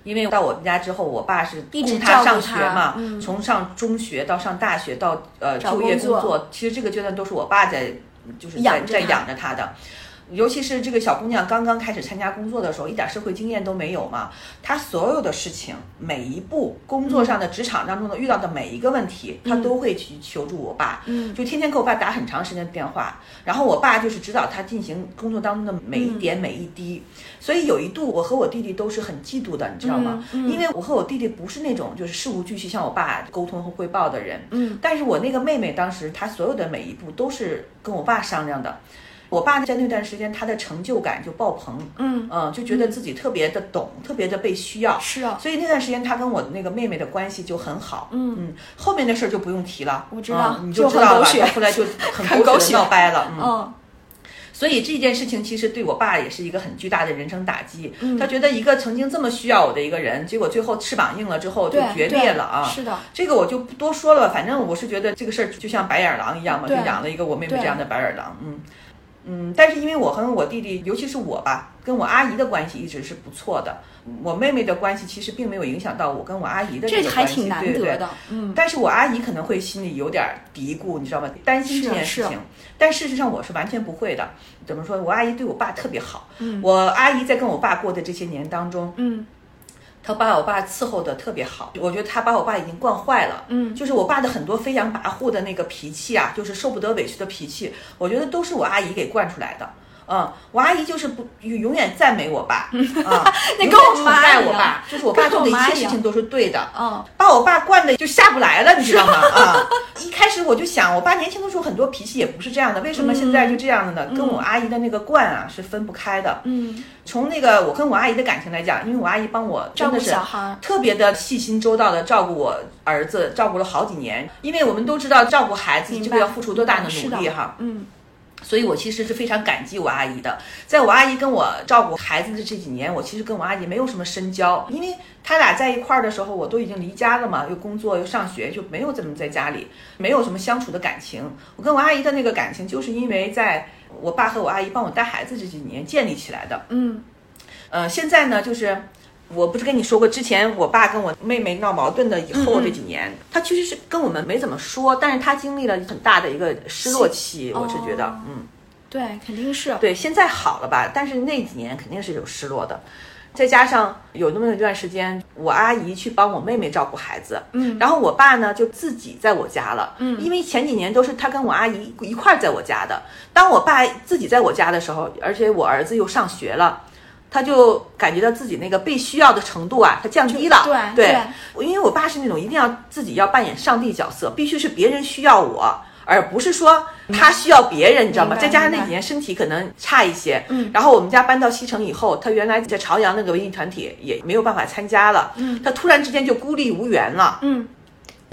因为到我们家之后，我爸是一直供他上学嘛，嗯。从上中学到上大学到呃就业工作，其实这个阶段都是我爸在，就是在在养着她养着她的。尤其是这个小姑娘刚刚开始参加工作的时候，一点社会经验都没有嘛。她所有的事情，每一步工作上的职场当中的遇到的每一个问题，她都会去求助我爸。嗯就天天给我爸打很长时间的电话，然后我爸就是指导她进行工作当中的每一点、每一滴。所以有一度，我和我弟弟都是很嫉妒的，你知道吗？因为我和我弟弟不是那种就是事无巨细向我爸沟通和汇报的人。嗯，但是我那个妹妹当时她所有的每一步都是跟我爸商量的。我爸在那段时间，他的成就感就爆棚，嗯嗯，就觉得自己特别的懂，特别的被需要，是啊所以那段时间他跟我那个妹妹的关系就很好，嗯嗯，后面的事儿就不用提了，我知道嗯你就就知道了吧，很狗血到后来就很狗血闹掰了，嗯。嗯所以这件事情其实对我爸也是一个很巨大的人生打击。嗯他觉得一个曾经这么需要我的一个人，结果最后翅膀硬了之后就决裂了啊！是的，这个我就不多说了，反正我是觉得这个事儿就像白眼狼一样嘛，就养了一个我妹妹这样的白眼狼，嗯。嗯，但是因为我和我弟弟，尤其是我吧，跟我阿姨的关系一直是不错的。我妹妹的关系其实并没有影响到我跟我阿姨的这个关系，还挺难对对。嗯，但是我阿姨可能会心里有点嘀咕，你知道吗？担心这件事是情。但事实上我是完全不会的。怎么说？我阿姨对我爸特别好。嗯我阿姨在跟我爸过的这些年当中，嗯她把我爸伺候的特别好。我觉得她把我爸已经惯坏了。嗯就是我爸的很多飞扬跋扈的那个脾气啊，就是受不得委屈的脾气，我觉得都是我阿姨给惯出来的。嗯，我阿姨就是不永远赞美我爸，啊，那永跟我远崇拜我爸，就是我爸做的一切事情都是对的。嗯把我爸惯的就下不来了，你知道吗？啊，一开始我就想，我爸年轻的时候很多脾气也不是这样的，为什么现在就这样的呢？跟我阿姨的那个惯啊是分不开的。嗯，从那个我跟我阿姨的感情来讲，因为我阿姨帮我真照顾的是小孩，特别的细心周到的照顾我儿子，照顾了好几年。因为我们都知道照顾孩子这个要付出多大的努力哈。嗯所以我其实是非常感激我阿姨的。在我阿姨跟我照顾孩子的这几年，我其实跟我阿姨没有什么深交，因为她俩在一块儿的时候，我都已经离家了嘛，又工作又上学，就没有怎么在家里，没有什么相处的感情。我跟我阿姨的那个感情，就是因为在我爸和我阿姨帮我带孩子这几年建立起来的。嗯呃，现在呢，就是我不是跟你说过，之前我爸跟我妹妹闹矛盾的以后这几年，他其实是跟我们没怎么说，但是他经历了很大的一个失落期，我是觉得，哦嗯。对，肯定是。对，现在好了吧？但是那几年肯定是有失落的，再加上有那么一段时间，我阿姨去帮我妹妹照顾孩子，嗯然后我爸呢就自己在我家了，嗯因为前几年都是他跟我阿姨一块儿在我家的。当我爸自己在我家的时候，而且我儿子又上学了。他就感觉到自己那个被需要的程度啊，他降低了。对对，因为我爸是那种一定要自己要扮演上帝角色，必须是别人需要我，而不是说他需要别人，你知道吗？再加上那几年身体可能差一些，嗯。然后我们家搬到西城以后，他原来在朝阳那个文艺团体也没有办法参加了，嗯。他突然之间就孤立无援了，嗯，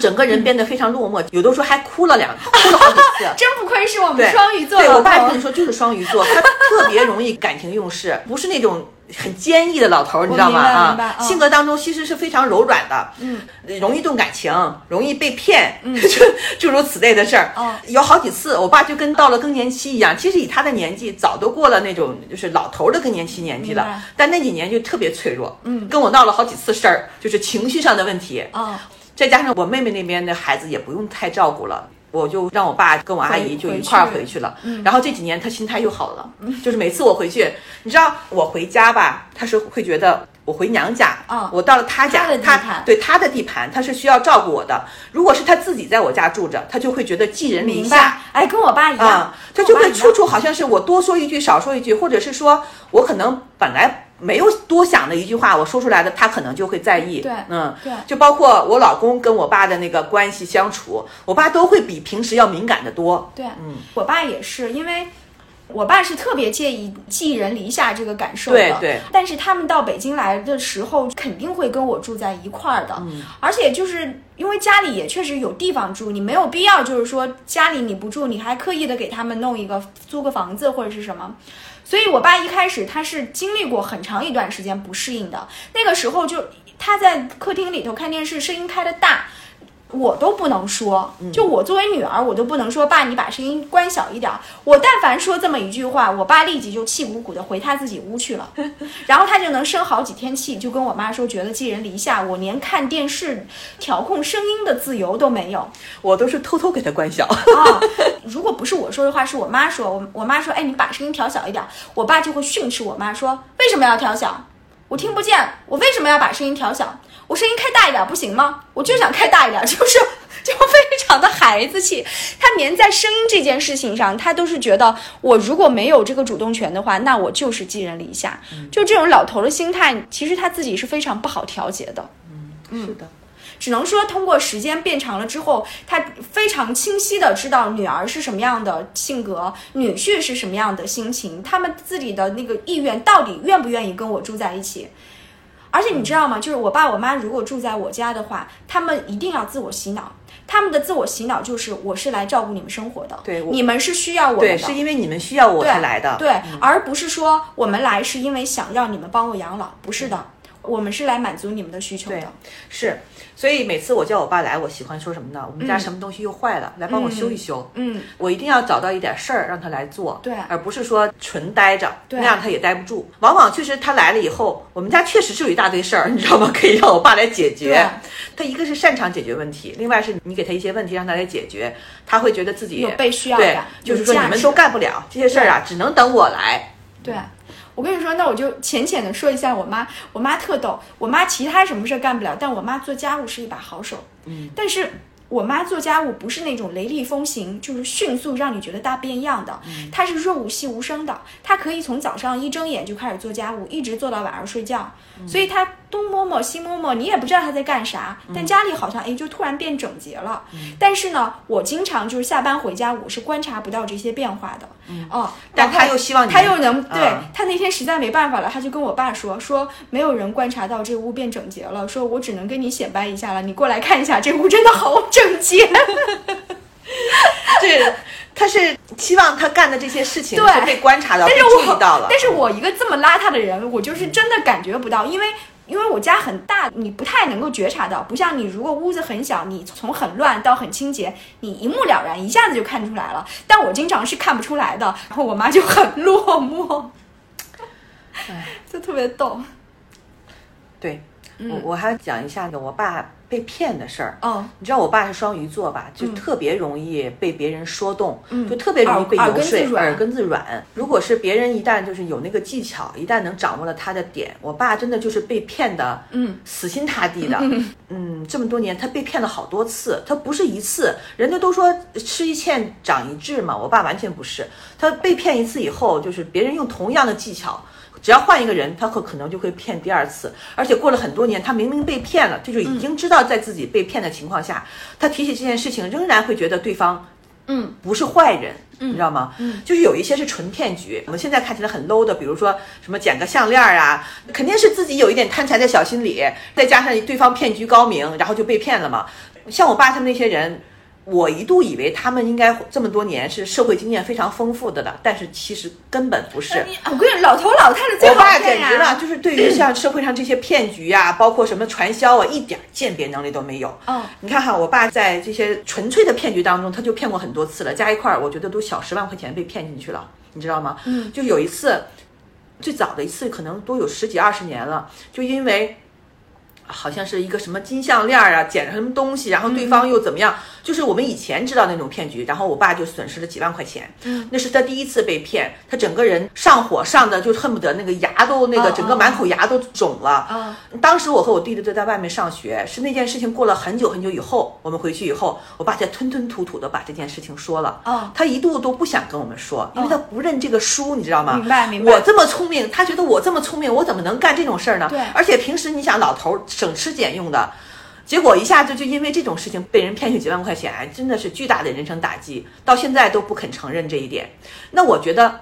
整个人变得非常落寞，有的时候还哭了两哭了好几次。真不愧是我们双鱼座对我爸跟你说就是双鱼座，他特别容易感情用事，不是那种很坚毅的老头儿，你知道吗？啊，嗯。性格当中其实是非常柔软的，嗯，容易动感情，容易被骗，嗯。就诸如此类的事儿。哦。有好几次，我爸就跟到了更年期一样，其实以他的年纪，早都过了那种就是老头儿的更年期年纪了，但那几年就特别脆弱，嗯，跟我闹了好几次事儿，就是情绪上的问题，哦，再加上我妹妹那边的孩子也不用太照顾了。我就让我爸跟我阿姨就一块儿回去了去了，然后这几年他心态又好了，就是每次我回去，你知道我回家吧，他是会觉得我回娘家，啊我到了他家，他对他的地盘，他是需要照顾我的。如果是他自己在我家住着，他就会觉得寄人篱下。哎，跟我爸一样啊，，他就会处处好像是我多说一句少说一句，或者是说我可能本来没有多想的一句话，我说出来的他可能就会在意。对嗯，对就包括我老公跟我爸的那个关系相处，我爸都会比平时要敏感的多。对，嗯我爸也是，因为我爸是特别介意寄人篱下这个感受的。对对但是他们到北京来的时候，肯定会跟我住在一块儿的。嗯，而且就是因为家里也确实有地方住，你没有必要就是说家里你不住，你还刻意的给他们弄一个租个房子或者是什么。所以，我爸一开始他是经历过很长一段时间不适应的。那个时候就他在客厅里头看电视，声音开的大，我都不能说，就我作为女儿，我都不能说爸，你把声音关小一点儿。我但凡说这么一句话，我爸立即就气鼓鼓的回他自己屋去了，然后他就能生好几天气，就跟我妈说觉得寄人篱下，我连看电视调控声音的自由都没有 我都是偷偷给他关小。啊。如果不是我说的话，是我妈说，我我妈说，哎，你把声音调小一点儿，我爸就会训斥我妈说，为什么要调小？我听不见，我为什么要把声音调小？我声音开大一点不行吗？我就想开大一点，就是就非常的孩子气。他连在声音这件事情上，他都是觉得我如果没有这个主动权的话，那我就是寄人篱下。就这种老头的心态，其实他自己是非常不好调节的。嗯是的，只能说通过时间变长了之后，他非常清晰的知道女儿是什么样的性格，女婿是什么样的心情，他们自己的那个意愿到底愿不愿意跟我住在一起。而且你知道吗？就是我爸我妈如果住在我家的话，他们一定要自我洗脑。他们的自我洗脑就是我是来照顾你们生活的，对你们是需要我们对，是因为你们需要我才来的。对，而不是说我们来是因为想要你们帮我养老，不是的，我们是来满足你们的需求的。是，所以每次我叫我爸来，我喜欢说什么呢？我们家什么东西又坏了，来帮我修一修。嗯，我一定要找到一点事儿让他来做，对而不是说纯待着，对那样他也待不住。往往确实他来了以后，我们家确实是有一大堆事儿，你知道吗？可以让我爸来解决。他一个是擅长解决问题，另外是你给他一些问题让他来解决，他会觉得自己有被需要对，就是说你们都干不了这些事儿啊，只能等我来。对，我跟你说，那我就浅浅的说一下我妈。我妈特逗，我妈其他什么事儿干不了，但我妈做家务是一把好手。嗯，但是我妈做家务不是那种雷厉风行，就是迅速让你觉得大变样的，她是润物细无声的。她可以从早上一睁眼就开始做家务，一直做到晚上睡觉。所以她东摸摸西摸摸，你也不知道他在干啥，但家里好像哎就突然变整洁了。但是呢，我经常就是下班回家，我是观察不到这些变化的。哦，但他又希望你她又能对啊他那天实在没办法了，他就跟我爸说说没有人观察到这屋变整洁了，说我只能跟你显摆一下了，你过来看一下，这屋真的好整洁。对他是希望他干的这些事情被观察到、被但是我注意到了。但是我一个这么邋遢的人，我就是真的感觉不到，因为。因为我家很大，你不太能够觉察到，不像你如果屋子很小，你从很乱到很清洁，你一目了然，一下子就看出来了。但我经常是看不出来的，然后我妈就很落寞，就特别逗。对，嗯我我还要讲一下子，我爸被骗的事儿。哦，你知道我爸是双鱼座吧？就特别容易被别人说动，就特别容易被游说，耳根子软耳根子软。如果是别人一旦就是有那个技巧，一旦能掌握了他的点，我爸真的就是被骗的，嗯，死心塌地的。嗯，这么多年他被骗了好多次，他不是一次。人家都说吃一堑长一智嘛，我爸完全不是。他被骗一次以后，就是别人用同样的技巧。只要换一个人，他可可能就会骗第二次，而且过了很多年，他明明被骗了，这就已经知道在自己被骗的情况下，他提起这件事情，仍然会觉得对方，嗯，不是坏人，嗯你知道吗？嗯，就是有一些是纯骗局，我们现在看起来很 low 的，比如说什么捡个项链啊，肯定是自己有一点贪财的小心理，再加上对方骗局高明，然后就被骗了嘛。像我爸他们那些人。我一度以为他们应该这么多年是社会经验非常丰富的了，但是其实根本不是。我跟你老头老太太最我爸简直了，就是对于像社会上这些骗局呀、包括什么传销啊，一点鉴别能力都没有。嗯你看哈，我爸在这些纯粹的骗局当中，他就骗过很多次了，加一块儿，我觉得都小十万块钱被骗进去了，你知道吗？嗯，就有一次，最早的一次可能都有十几二十年了，就因为。好像是一个什么金项链啊，捡了什么东西，然后对方又怎么样？就是我们以前知道那种骗局，然后我爸就损失了几万块钱。嗯，那是他第一次被骗，他整个人上火上的就恨不得那个牙都那个整个满口牙都肿了。嗯当时我和我弟弟都在外面上学，是那件事情过了很久很久以后，我们回去以后，我爸才吞吞吐吐的把这件事情说了。哦他一度都不想跟我们说，因为他不认这个书，你知道吗？明白明白我这么聪明，他觉得我这么聪明，我怎么能干这种事儿呢？对而且平时你想，老头儿省吃俭用的。结果一下子就因为这种事情被人骗去几万块钱，哎真的是巨大的人生打击，到现在都不肯承认这一点。那我觉得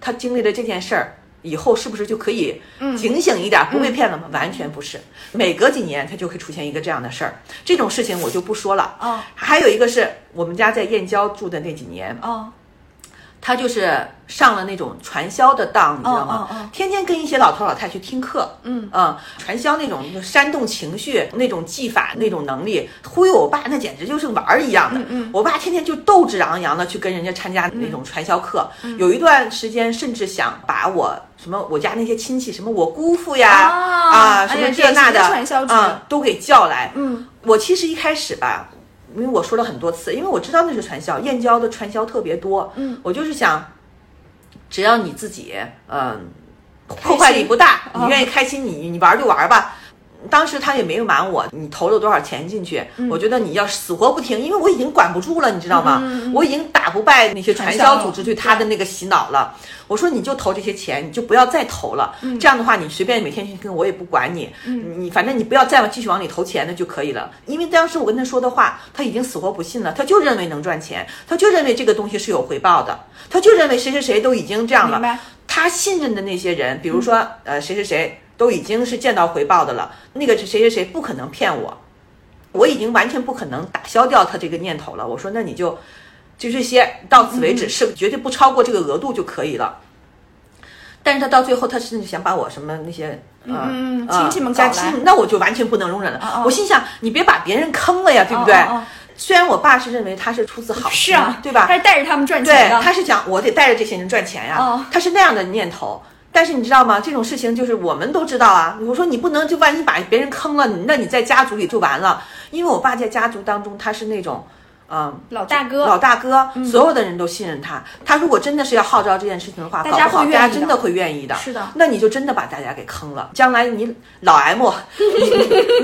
他经历了这件事儿以后，是不是就可以警醒一点，不被骗了吗？完全不是，每隔几年他就会出现一个这样的事儿。这种事情我就不说了。哦还有一个是我们家在燕郊住的那几年，哦他就是上了那种传销的当，你知道吗？哦哦哦。天天跟一些老头老太去听课，嗯。传销那种就煽动情绪、那种技法、那种能力，忽悠我爸那简直就是玩儿一样的。嗯我爸天天就斗志昂扬的去跟人家参加那种传销课，嗯有一段时间甚至想把我什么我家那些亲戚，什么我姑父呀啊啊什么这那的啊都给叫来。嗯，我其实一开始吧，因为我说了很多次，因为我知道那是传销，燕郊的传销特别多。嗯，我就是想，只要你自己，嗯、破坏力不大，你愿意开心，你你玩就玩吧。当时他也没有瞒我，你投了多少钱进去？我觉得你要死活不听，因为我已经管不住了，你知道吗？我已经打不败那些传销组织对他的那个洗脑了。我说你就投这些钱，你就不要再投了。这样的话，你随便每天去跟我也不管你，你反正你不要再继续往里投钱了就可以了。因为当时我跟他说的话，他已经死活不信了，他就认为能赚钱，他就认为这个东西是有回报的，他就认为谁谁谁都已经这样了。他信任的那些人，比如说、呃谁谁谁都已经是见到回报的了，那个是谁谁谁不可能骗我，我已经完全不可能打消掉他这个念头了。我说那你就就这些到此为止，是绝对不超过这个额度就可以了。但是他到最后，他甚至想把我什么那些呃嗯呃亲戚们搞来家亲，那我就完全不能容忍了。哦我心想，你别把别人坑了呀，对不对？虽然我爸是认为他是出自好心，是啊，对吧？他是带着他们赚钱，的，他是讲我得带着这些人赚钱呀，哦他是那样的念头。但是你知道吗？这种事情就是我们都知道啊。我说你不能就万一把别人坑了，那你在家族里就完了。因为我爸在家族当中他是那种，嗯、老大哥，老大哥，所有的人都信任他。他如果真的是要号召这件事情的话，大家会愿意的大家真的会愿意的。是的那你就真的把大家给坑了。将来你老 M，你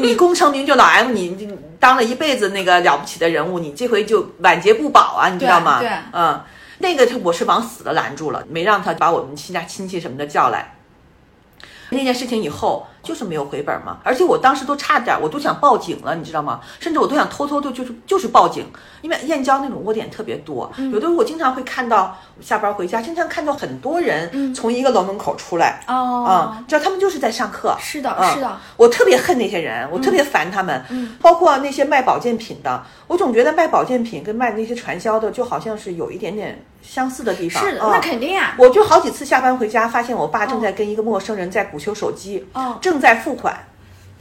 你你功成名就老 M，你你当了一辈子那个了不起的人物，你这回就晚节不保啊，你知道吗？对对嗯，那个就我是往死的拦住了，没让他把我们亲家亲戚什么的叫来。那件事情以后就是没有回本嘛，而且我当时都差点，我都想报警了，你知道吗？甚至我都想偷偷的，就是就是报警，因为燕郊那种窝点特别多，嗯有的时候我经常会看到下班回家，经常看到很多人从一个楼门口出来，嗯知道他们就是在上课，是的嗯是的。我特别恨那些人，我特别烦他们，包括那些卖保健品的，我总觉得卖保健品跟卖那些传销的，就好像是有一点点相似的地方，是的，嗯那肯定啊，我就好几次下班回家，发现我爸正在跟一个陌生人在鼓秋手机，哦。正在付款，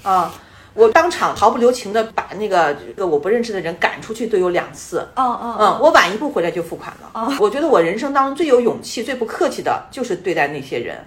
啊，我当场毫不留情的把那个这个我不认识的人赶出去都有两次。哦哦嗯，我晚一步回来就付款了。我觉得我人生当中最有勇气、最不客气的就是对待那些人，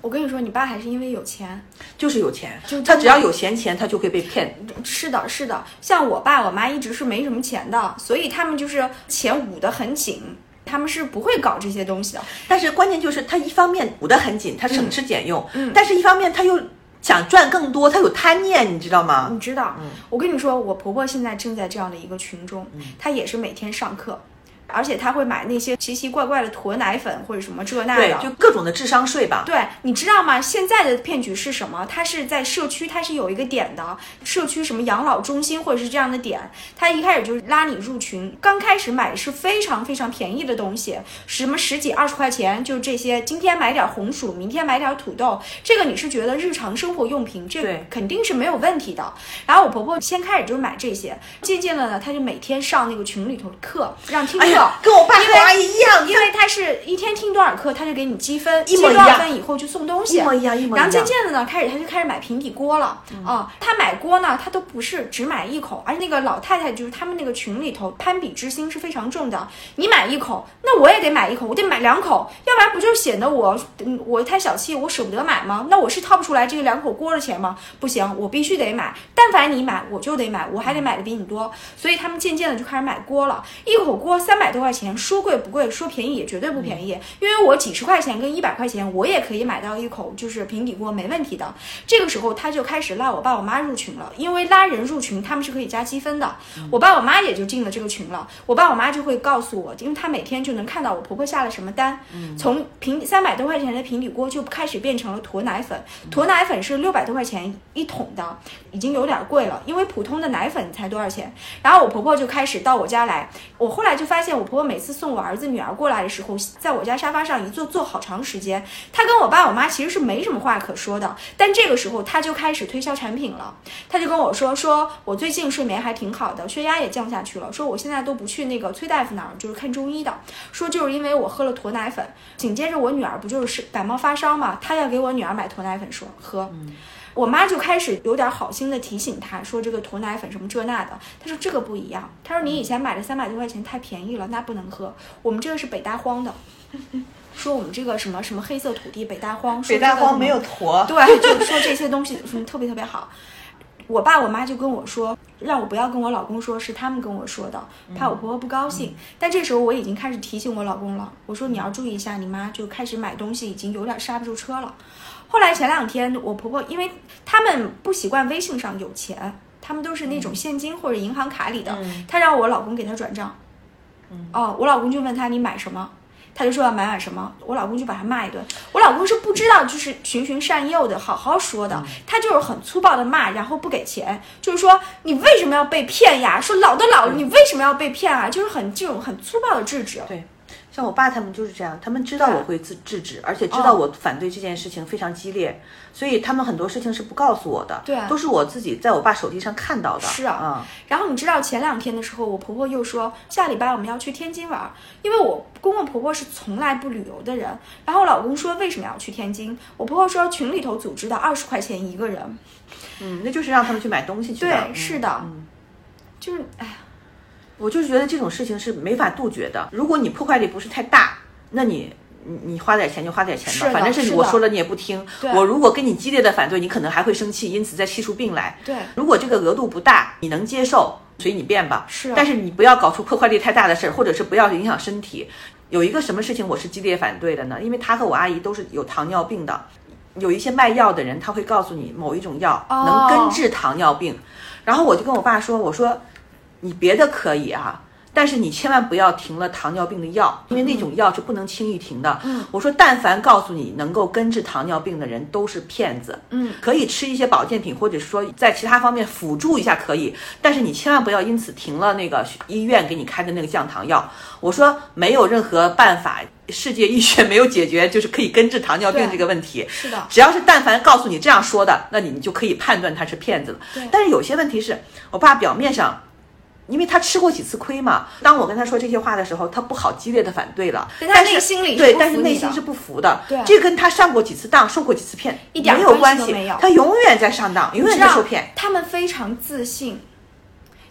我跟你说，你爸还是因为有钱，就是有钱。就，他只要有闲钱，他就会被骗。是的，是的，像我爸我妈一直是没什么钱的，所以他们就是钱捂得很紧，他们是不会搞这些东西的。但是关键就是他一方面捂得很紧，他省吃俭用，但是一方面他又想赚更多，他有贪念，你知道吗？你知道，我跟你说，我婆婆现在正在这样的一个群中，她也是每天上课，而且他会买那些奇奇怪怪的驼奶粉或者什么这那对，的。就各种的智商税吧。对，你知道吗？现在的骗局是什么？他是在社区，他是有一个点的，社区什么养老中心或者是这样的点，他一开始就是拉你入群，刚开始买的是非常非常便宜的东西，什么十几二十块钱，就这些，今天买点红薯，明天买点土豆，这个你是觉得日常生活用品，这对肯定是没有问题的。然后我婆婆先开始就是买这些，渐渐的呢，她就每天上那个群里头的课，让听众。哎呀，跟我爸和阿姨一样，因为他是一天听多少课，他就给你积分，积多少分以后就送东西，一模一样一模一样然后渐渐的呢，开始他就开始买平底锅了啊、他买锅呢，他都不是只买一口，而且那个老太太就是他们那个群里头攀比之心是非常重的。你买一口，那我也得买一口，我得买两口，要不然不就显得我嗯我太小气，我舍不得买吗？那我是掏不出来这个两口锅的钱吗？不行，我必须得买。但凡你买，我就得买，我还得买的比你多。所以他们渐渐的就开始买锅了，一口锅三百多块钱，说贵不贵，说便宜也绝对不便宜。因为我几十块钱跟一百块钱，我也可以买到一口就是平底锅，没问题的。这个时候他就开始拉我爸我妈入群了，因为拉人入群他们是可以加积分的。我爸我妈也就进了这个群了，我爸我妈就会告诉我，因为他每天就能看到我婆婆下了什么单，从平三百多块钱的平底锅就开始变成了驼奶粉，驼奶粉是六百多块钱一桶的，已经有点贵了，因为普通的奶粉才多少钱。然后我婆婆就开始到我家来，我后来就发现我婆婆每次送我儿子女儿过来的时候，在我家沙发上一坐坐好长时间，她跟我爸我妈其实是没什么话可说的，但这个时候她就开始推销产品了，她就跟我说，说我最近睡眠还挺好的，血压也降下去了，说我现在都不去那个崔大夫那儿，就是看中医的，说就是因为我喝了驼奶粉，紧接着我女儿不就是感冒发烧嘛，她要给我女儿买驼奶粉说喝。我妈就开始有点好心的提醒她说这个驼奶粉什么这那的，她说这个不一样，她说你以前买的三百多块钱太便宜了，那不能喝，我们这个是北大荒的，说我们这个什么什么黑色土地北大荒，北大荒没有驼，对，就说这些东西什么特别特别好。我爸我妈就跟我说，让我不要跟我老公说，是他们跟我说的，怕我婆婆不高兴。但这时候我已经开始提醒我老公了，我说你要注意一下，你妈就开始买东西已经有点刹不住车了。后来前两天我婆婆，因为他们不习惯微信上有钱，他们都是那种现金或者银行卡里的，她让我老公给她转账。哦，我老公就问她你买什么，他就说要买买什么，我老公就把他骂一顿。我老公是不知道，就是循循善诱的，好好说的，他就是很粗暴的骂，然后不给钱，就是说你为什么要被骗呀？说老的老了，你为什么要被骗啊？就是很这种很粗暴的制止。对，像我爸他们就是这样，他们知道我会制制止，而且知道我反对这件事情非常激烈，所以他们很多事情是不告诉我的，对都是我自己在我爸手机上看到的。是啊然后你知道前两天的时候，我婆婆又说下礼拜我们要去天津玩，因为我公公婆婆是从来不旅游的人。然后我老公说为什么要去天津？我婆婆说群里头组织的二十块钱一个人。嗯，那就是让他们去买东西去的。对，嗯是的，就是哎呀，我就是觉得这种事情是没法杜绝的。如果你破坏力不是太大，那你你你花点钱就花点钱吧，反正是我说了你也不听。我如果跟你激烈的反对，你可能还会生气，因此再气出病来。对如果这个额度不大，你能接受，随你便吧。是啊但是你不要搞出破坏力太大的事儿，或者是不要影响身体。有一个什么事情我是激烈反对的呢？因为他和我阿姨都是有糖尿病的。有一些卖药的人，他会告诉你某一种药哦能根治糖尿病，然后我就跟我爸说，我说你别的可以啊，但是你千万不要停了糖尿病的药，因为那种药是不能轻易停的。嗯我说，但凡告诉你能够根治糖尿病的人都是骗子。嗯，可以吃一些保健品，或者是说在其他方面辅助一下可以，但是你千万不要因此停了那个医院给你开的那个降糖药。我说没有任何办法，世界医学没有解决就是可以根治糖尿病这个问题。是的，只要是但凡告诉你这样说的，那你你就可以判断他是骗子了。对但是有些问题是我爸表面上。因为他吃过几次亏嘛，当我跟他说这些话的时候，他不好激烈的反对了，但是内心里对，但是内心是不服的。对这跟他上过几次当、受过几次骗一点没有关系。都没有，他永远在上当，永远在受骗。他们非常自信，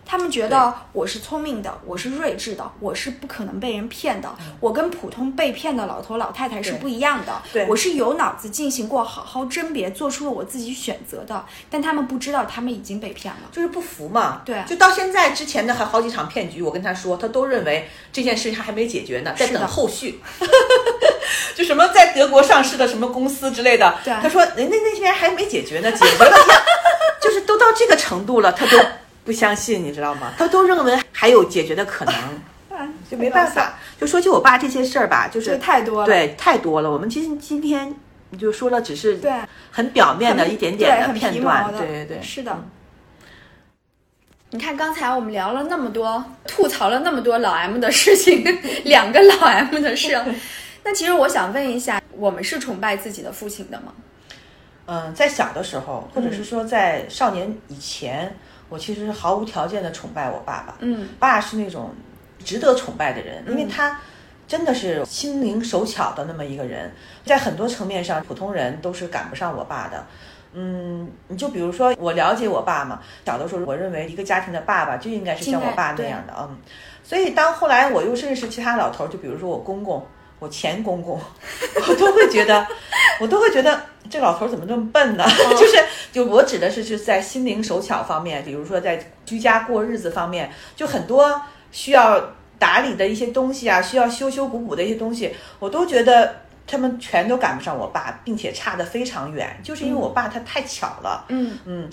他们觉得我是聪明的，我是睿智的，我是不可能被人骗的。我跟普通被骗的老头老太太是不一样的，对。我是有脑子进行过好好甄别，做出了我自己选择的。但他们不知道，他们已经被骗了。就是不服嘛，对。就到现在之前的还好几场骗局，我跟他说，他都认为这件事情还没解决呢，在等后续。就什么在德国上市的什么公司之类的，对。他说人家那些还没解决呢，解决了呀，就是都到这个程度了，他都不相信，你知道吗？他都认为还有解决的可能。就没办法。就说起我爸这些事儿吧，就是太多了，对，太多了。我们其实今天就说了，只是对很表面的一点点的片段，对对对，是的。你看，刚才我们聊了那么多，吐槽了那么多老 M 的事情，两个老 M 的事。那其实我想问一下，我们是崇拜自己的父亲的吗？嗯，在小的时候，或者是说在少年以前，我其实毫无条件的崇拜我爸爸。嗯，爸是那种值得崇拜的人，因为他真的是心灵手巧的那么一个人，在很多层面上，普通人都是赶不上我爸的。嗯，你就比如说，我了解我爸嘛，小的时候，我认为一个家庭的爸爸就应该是像我爸那样的，嗯。所以当后来我又认识其他老头，就比如说我公公，我前公公，我都会觉得，我都会觉得这老头怎么这么笨呢？就是，就我指的是是在心灵手巧方面，比如说在居家过日子方面，就很多需要打理的一些东西啊，需要修修补补的一些东西，我都觉得。他们全都赶不上我爸，并且差得非常远，就是因为我爸他太巧了。嗯嗯，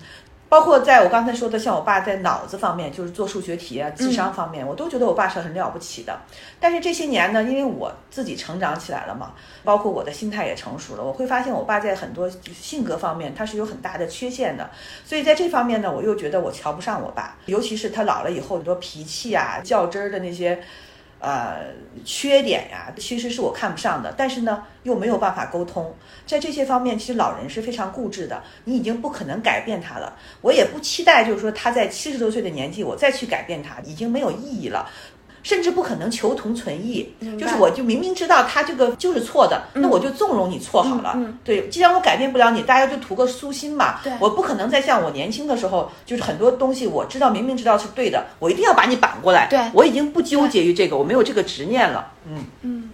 包括在我刚才说的，像我爸在脑子方面，就是做数学题啊、智商方面，我都觉得我爸是很了不起的。但是这些年呢，因为我自己成长起来了嘛，包括我的心态也成熟了，我会发现我爸在很多性格方面他是有很大的缺陷的。所以在这方面呢，我又觉得我瞧不上我爸，尤其是他老了以后很多脾气啊、较真儿的那些。呃，缺点呀，其实是我看不上的，但是呢，又没有办法沟通，在这些方面，其实老人是非常固执的，你已经不可能改变他了。我也不期待，就是说他在七十多岁的年纪，我再去改变他，已经没有意义了。甚至不可能求同存异，就是我就明明知道他这个就是错的，那我就纵容你错好了。对，既然我改变不了你，大家就图个舒心嘛。我不可能再像我年轻的时候，就是很多东西我知道明明知道是对的，我一定要把你扳过来。对，我已经不纠结于这个，我没有这个执念了。嗯嗯，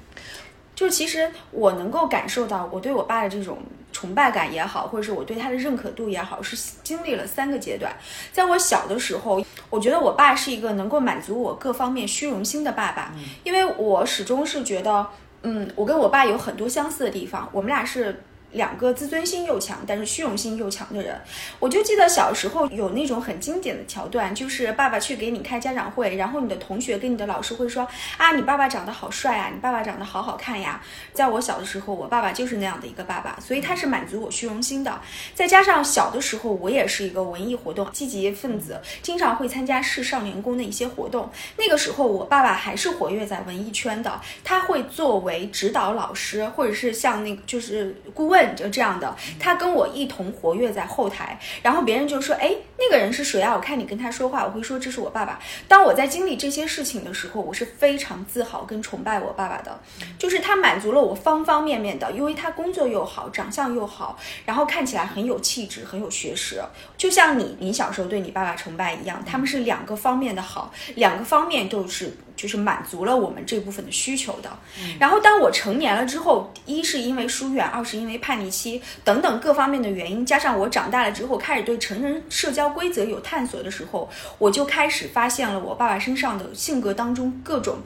就是其实我能够感受到我对我爸的这种。崇拜感也好，或者是我对他的认可度也好，是经历了三个阶段。在我小的时候，我觉得我爸是一个能够满足我各方面虚荣心的爸爸，因为我始终是觉得，嗯，我跟我爸有很多相似的地方，我们俩是。两个自尊心又强，但是虚荣心又强的人，我就记得小时候有那种很经典的桥段，就是爸爸去给你开家长会，然后你的同学跟你的老师会说啊，你爸爸长得好帅啊，你爸爸长得好好看呀。在我小的时候，我爸爸就是那样的一个爸爸，所以他是满足我虚荣心的。再加上小的时候，我也是一个文艺活动积极分子，经常会参加市少年宫的一些活动。那个时候，我爸爸还是活跃在文艺圈的，他会作为指导老师，或者是像那个就是顾问。就这样的，他跟我一同活跃在后台，然后别人就说：“哎，那个人是谁啊？”我看你跟他说话，我会说：“这是我爸爸。”当我在经历这些事情的时候，我是非常自豪跟崇拜我爸爸的，就是他满足了我方方面面的，因为他工作又好，长相又好，然后看起来很有气质，很有学识，就像你你小时候对你爸爸崇拜一样，他们是两个方面的好，两个方面都是。就是满足了我们这部分的需求的。然后当我成年了之后，一是因为疏远，二是因为叛逆期等等各方面的原因，加上我长大了之后开始对成人社交规则有探索的时候，我就开始发现了我爸爸身上的性格当中各种，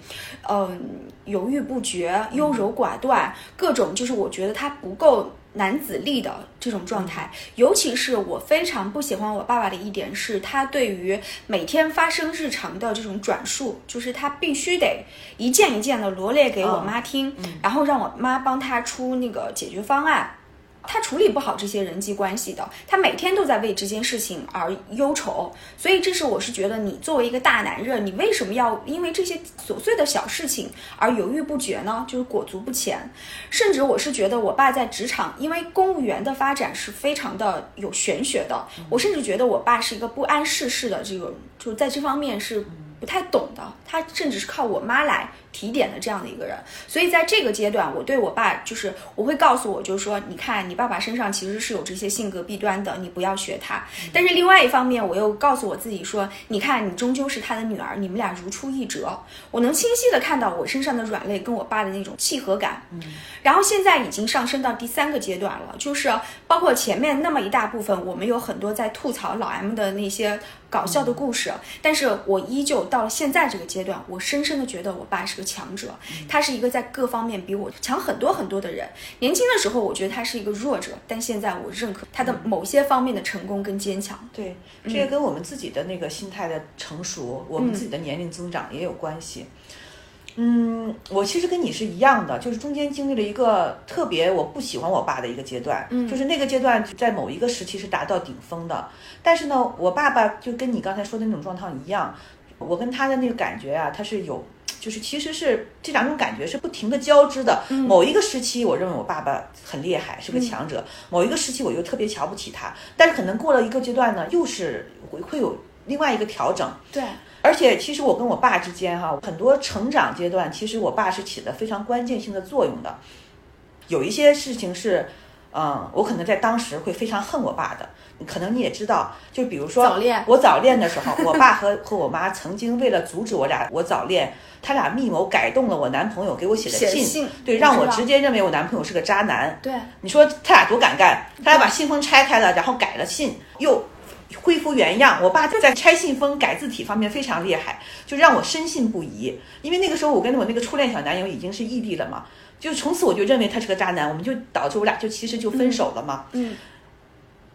嗯，犹豫不决、优柔寡断，各种就是我觉得他不够。男子力的这种状态，尤其是我非常不喜欢我爸爸的一点是，他对于每天发生日常的这种转述，就是他必须得一件一件的罗列给我妈听，然后让我妈帮他出那个解决方案。他处理不好这些人际关系的，他每天都在为这件事情而忧愁，所以这是我是觉得你作为一个大男人，你为什么要因为这些琐碎的小事情而犹豫不决呢？就是裹足不前，甚至我是觉得我爸在职场，因为公务员的发展是非常的有玄学的，我甚至觉得我爸是一个不谙世事的这个，就在这方面是。不太懂的，他甚至是靠我妈来提点的这样的一个人，所以在这个阶段，我对我爸就是我会告诉我，就是说，你看你爸爸身上其实是有这些性格弊端的，你不要学他。但是另外一方面，我又告诉我自己说，你看你终究是他的女儿，你们俩如出一辙。我能清晰的看到我身上的软肋跟我爸的那种契合感。嗯，然后现在已经上升到第三个阶段了，就是包括前面那么一大部分，我们有很多在吐槽老 M 的那些。搞笑的故事，但是我依旧到了现在这个阶段，我深深的觉得我爸是个强者，他是一个在各方面比我强很多很多的人。年轻的时候，我觉得他是一个弱者，但现在我认可他的某些方面的成功跟坚强。对，这也跟我们自己的那个心态的成熟，我们自己的年龄增长也有关系。嗯，我其实跟你是一样的，就是中间经历了一个特别我不喜欢我爸的一个阶段，嗯，就是那个阶段在某一个时期是达到顶峰的，但是呢，我爸爸就跟你刚才说的那种状况一样，我跟他的那个感觉啊，他是有，就是其实是这两种感觉是不停的交织的。某一个时期，我认为我爸爸很厉害，是个强者；某一个时期，我又特别瞧不起他。但是可能过了一个阶段呢，又是会会有另外一个调整。对。而且，其实我跟我爸之间哈，很多成长阶段，其实我爸是起了非常关键性的作用的。有一些事情是，嗯，我可能在当时会非常恨我爸的。可能你也知道，就比如说早恋，我早恋的时候，我爸和和我妈曾经为了阻止我俩我早恋，他俩密谋改动了我男朋友给我写的信，对，让我直接认为我男朋友是个渣男。对，你说他俩多敢干？他俩把信封拆开了，然后改了信，又。恢复原样，我爸在拆信封、改字体方面非常厉害，就让我深信不疑。因为那个时候我跟我那个初恋小男友已经是异地了嘛，就从此我就认为他是个渣男，我们就导致我俩就其实就分手了嘛。嗯，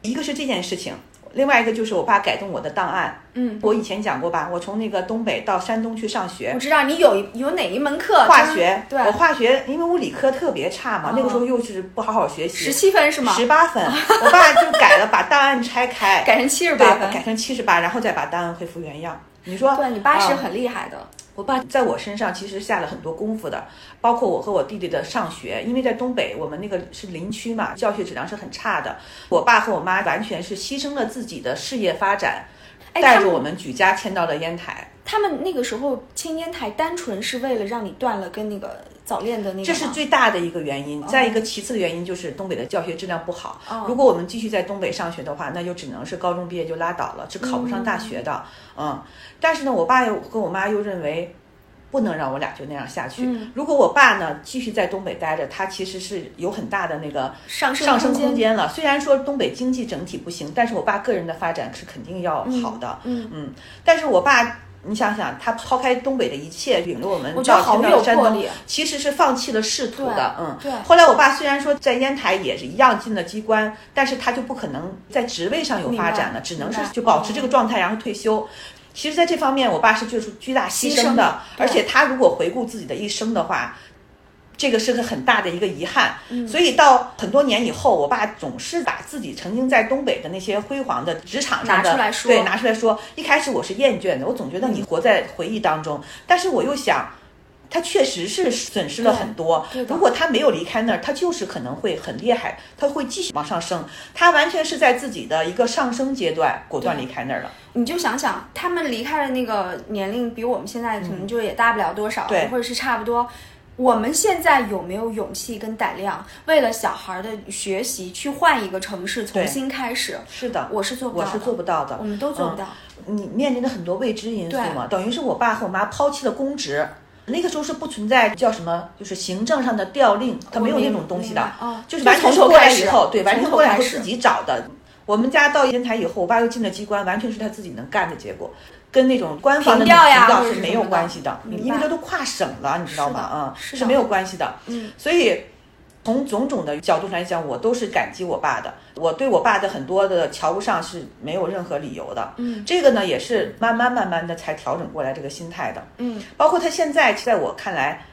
一个是这件事情。另外一个就是我爸改动我的档案，嗯，我以前讲过吧，我从那个东北到山东去上学，我知道你有有哪一门课化学，对，我化学，因为物理科特别差嘛，那个时候又是不好好学习，十七分是吗？十八分，我爸就改了，把档案拆开，改成七十八分，改成七十八，然后再把档案恢复原样。你说，对你爸是很厉害的。我爸在我身上其实下了很多功夫的，包括我和我弟弟的上学，因为在东北，我们那个是林区嘛，教学质量是很差的。我爸和我妈完全是牺牲了自己的事业发展，带着我们举家迁到了烟台。他们那个时候迁烟台，单纯是为了让你断了跟那个早恋的那个。这是最大的一个原因。再一个，其次的原因就是东北的教学质量不好。如果我们继续在东北上学的话，那就只能是高中毕业就拉倒了，是考不上大学的。嗯。但是呢，我爸又跟我妈又认为，不能让我俩就那样下去。如果我爸呢继续在东北待着，他其实是有很大的那个上升上升空间了。虽然说东北经济整体不行，但是我爸个人的发展是肯定要好的。嗯嗯。但是我爸，你想想，他抛开东北的一切，领着我们到山东，其实是放弃了仕途的。嗯。对。后来我爸虽然说在烟台也是一样进了机关，但是他就不可能在职位上有发展了，只能是就保持这个状态，然后退休。其实，在这方面，我爸是做出巨大牺牲的。而且，他如果回顾自己的一生的话，这个是个很大的一个遗憾。所以，到很多年以后，我爸总是把自己曾经在东北的那些辉煌的职场上的对拿出来说。一开始我是厌倦的，我总觉得你活在回忆当中。但是我又想。他确实是损失了很多。如果他没有离开那儿，他就是可能会很厉害，他会继续往上升。他完全是在自己的一个上升阶段果断离开那儿了。你就想想，他们离开的那个年龄比我们现在可能就也大不了多少，或者是差不多。我们现在有没有勇气跟胆量，为了小孩的学习去换一个城市重新开始？是的，我是做不到，我是做不到的，我们都做不到。你面临的很多未知因素嘛，等于是我爸和我妈抛弃了公职。那个时候是不存在叫什么，就是行政上的调令，他没有那种东西的，就是完全过来以后，对，完全过来以后自己找的。我们家到烟台以后，我爸又进了机关，完全是他自己能干的结果，跟那种官方的调调是没有关系的，因为这都跨省了，你知道吗？啊，是没有关系的。嗯，所以。从种种的角度上来讲，我都是感激我爸的。我对我爸的很多的瞧不上是没有任何理由的。嗯，这个呢也是慢慢慢慢的才调整过来这个心态的。嗯，包括他现在在我看来，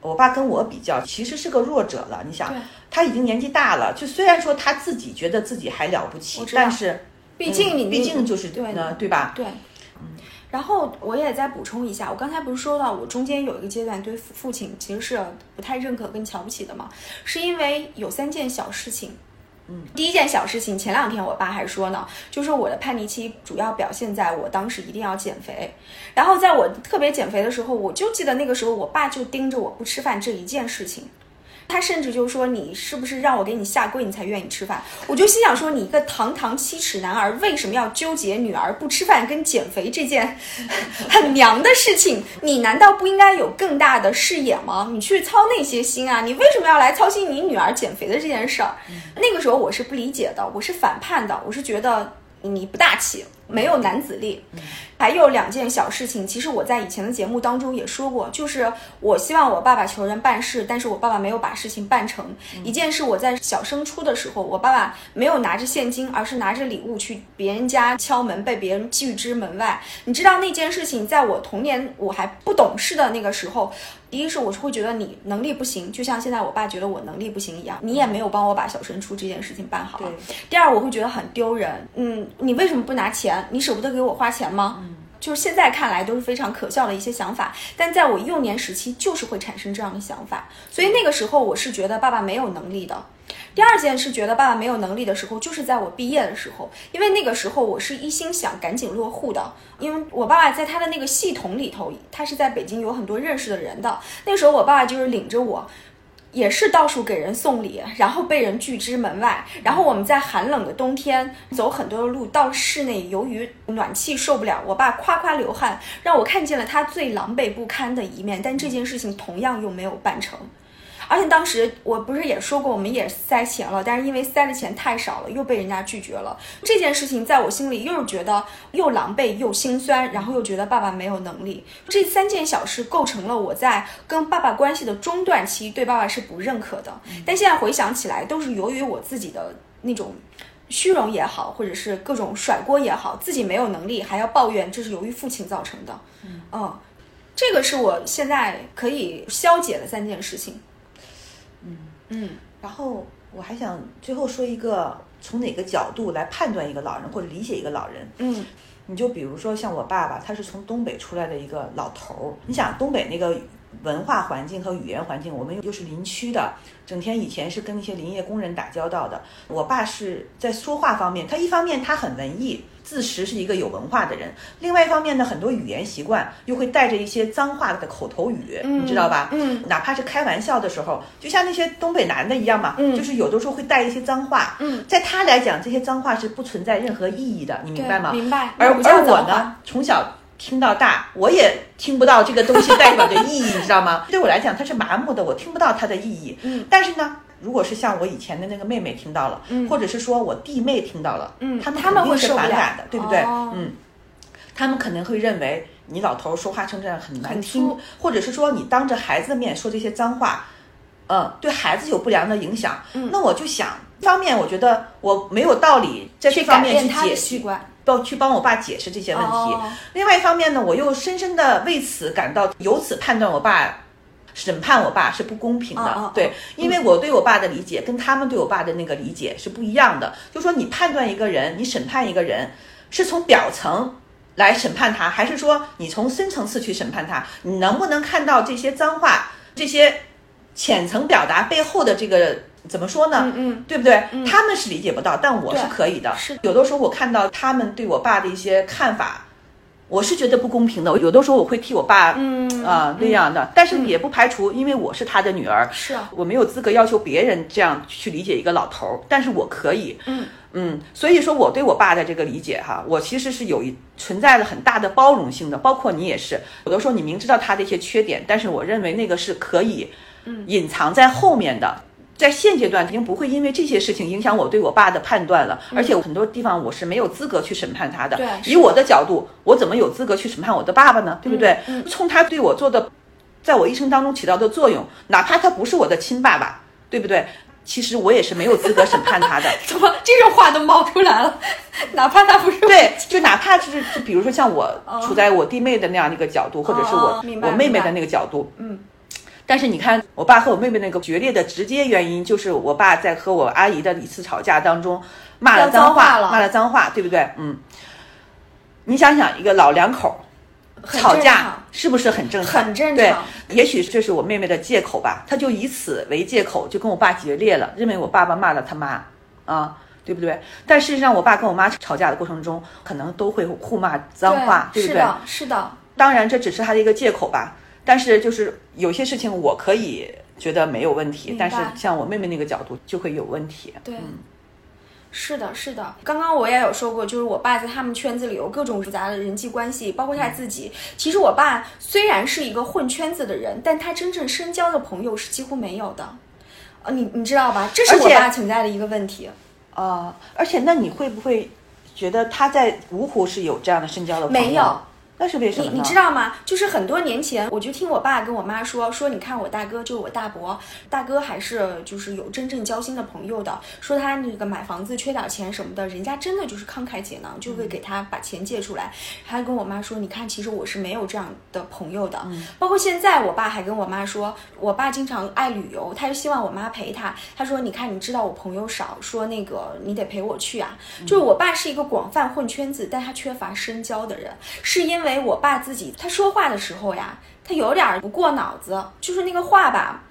我爸跟我比较其实是个弱者了。你想，他已经年纪大了，就虽然说他自己觉得自己还了不起，但是毕竟你毕竟就是呢对吧？对，嗯。然后我也再补充一下，我刚才不是说到我中间有一个阶段对父父亲其实是不太认可跟瞧不起的嘛，是因为有三件小事情。嗯，第一件小事情，前两天我爸还说呢，就是我的叛逆期主要表现在我当时一定要减肥，然后在我特别减肥的时候，我就记得那个时候我爸就盯着我不吃饭这一件事情。他甚至就说：“你是不是让我给你下跪，你才愿意吃饭？”我就心想说：“你一个堂堂七尺男儿，为什么要纠结女儿不吃饭跟减肥这件 很娘的事情？你难道不应该有更大的视野吗？你去操那些心啊？你为什么要来操心你女儿减肥的这件事儿？”那个时候我是不理解的，我是反叛的，我是觉得你不大气，没有男子力。还有两件小事情，其实我在以前的节目当中也说过，就是我希望我爸爸求人办事，但是我爸爸没有把事情办成。一件是，我在小升初的时候，我爸爸没有拿着现金，而是拿着礼物去别人家敲门，被别人拒之门外。你知道那件事情，在我童年我还不懂事的那个时候，第一是我是会觉得你能力不行，就像现在我爸觉得我能力不行一样，你也没有帮我把小升初这件事情办好。第二，我会觉得很丢人。嗯，你为什么不拿钱？你舍不得给我花钱吗？嗯。就是现在看来都是非常可笑的一些想法，但在我幼年时期就是会产生这样的想法，所以那个时候我是觉得爸爸没有能力的。第二件是觉得爸爸没有能力的时候，就是在我毕业的时候，因为那个时候我是一心想赶紧落户的，因为我爸爸在他的那个系统里头，他是在北京有很多认识的人的。那时候我爸爸就是领着我。也是到处给人送礼，然后被人拒之门外。然后我们在寒冷的冬天走很多的路到室内，由于暖气受不了，我爸夸夸流汗，让我看见了他最狼狈不堪的一面。但这件事情同样又没有办成。而且当时我不是也说过，我们也塞钱了，但是因为塞的钱太少了，又被人家拒绝了。这件事情在我心里又是觉得又狼狈又心酸，然后又觉得爸爸没有能力。这三件小事构成了我在跟爸爸关系的中断期对爸爸是不认可的。但现在回想起来，都是由于我自己的那种虚荣也好，或者是各种甩锅也好，自己没有能力还要抱怨，这是由于父亲造成的。嗯，这个是我现在可以消解的三件事情。嗯嗯，然后我还想最后说一个，从哪个角度来判断一个老人或者理解一个老人？嗯，你就比如说像我爸爸，他是从东北出来的一个老头儿，你想东北那个文化环境和语言环境，我们又是林区的，整天以前是跟那些林业工人打交道的。我爸是在说话方面，他一方面他很文艺。自识是一个有文化的人，另外一方面呢，很多语言习惯又会带着一些脏话的口头语，你知道吧？嗯，哪怕是开玩笑的时候，就像那些东北男的一样嘛，嗯，就是有的时候会带一些脏话，嗯，在他来讲，这些脏话是不存在任何意义的，你明白吗？明白。而而我呢，从小听到大，我也听不到这个东西代表的意义，你知道吗？对我来讲，它是麻木的，我听不到它的意义。嗯，但是呢。如果是像我以前的那个妹妹听到了，或者是说我弟妹听到了，嗯，他们肯定是反感的，对不对？嗯，他们可能会认为你老头说话成这样很难听，或者是说你当着孩子的面说这些脏话，嗯，对孩子有不良的影响。嗯，那我就想，一方面我觉得我没有道理在这方面去解释，要去帮我爸解释这些问题。另外一方面呢，我又深深的为此感到，由此判断我爸。审判我爸是不公平的，对，因为我对我爸的理解跟他们对我爸的那个理解是不一样的。就说你判断一个人，你审判一个人，是从表层来审判他，还是说你从深层次去审判他？你能不能看到这些脏话、这些浅层表达背后的这个怎么说呢？嗯嗯，对不对？他们是理解不到，但我是可以的。是有的时候我看到他们对我爸的一些看法。我是觉得不公平的，有的时候我会替我爸，嗯啊那样的，但是也不排除，因为我是他的女儿，是啊，我没有资格要求别人这样去理解一个老头儿，但是我可以，嗯。嗯，所以说我对我爸的这个理解哈，我其实是有一存在了很大的包容性的，包括你也是，有的时候你明知道他的一些缺点，但是我认为那个是可以，嗯。隐藏在后面的。在现阶段，肯定不会因为这些事情影响我对我爸的判断了。而且很多地方我是没有资格去审判他的。对，以我的角度，我怎么有资格去审判我的爸爸呢？对不对？从他对我做的，在我一生当中起到的作用，哪怕他不是我的亲爸爸，对不对？其实我也是没有资格审判他的。怎么这种话都冒出来了？哪怕他不是对，就哪怕是就比如说像我处在我弟妹的那样的一个角度，或者是我我妹妹的那个角度，嗯。但是你看，我爸和我妹妹那个决裂的直接原因，就是我爸在和我阿姨的一次吵架当中骂了脏话，骂了脏话，对不对？嗯。你想想，一个老两口吵架是不是很正常？很正常。对，也许这是我妹妹的借口吧，她就以此为借口就跟我爸决裂了，认为我爸爸骂了他妈啊，对不对？但事实上，我爸跟我妈吵架的过程中，可能都会互骂脏话，对不对？是的，是的。当然，这只是他的一个借口吧。但是就是有些事情我可以觉得没有问题，但是像我妹妹那个角度就会有问题。对，是的，是的。刚刚我也有说过，就是我爸在他们圈子里有各种复杂的人际关系，包括他自己。其实我爸虽然是一个混圈子的人，但他真正深交的朋友是几乎没有的。呃，你你知道吧？这是我爸存在的一个问题。啊，而且那你会不会觉得他在芜湖是有这样的深交的朋友？没有。那是为什么你你知道吗？就是很多年前，我就听我爸跟我妈说说，你看我大哥就是我大伯，大哥还是就是有真正交心的朋友的。说他那个买房子缺点钱什么的，人家真的就是慷慨解囊，就会给他把钱借出来。还跟我妈说，你看，其实我是没有这样的朋友的。包括现在，我爸还跟我妈说，我爸经常爱旅游，他就希望我妈陪他。他说，你看，你知道我朋友少，说那个你得陪我去啊。就是我爸是一个广泛混圈子，但他缺乏深交的人，是因为。因为我爸自己，他说话的时候呀，他有点不过脑子，就是那个话吧，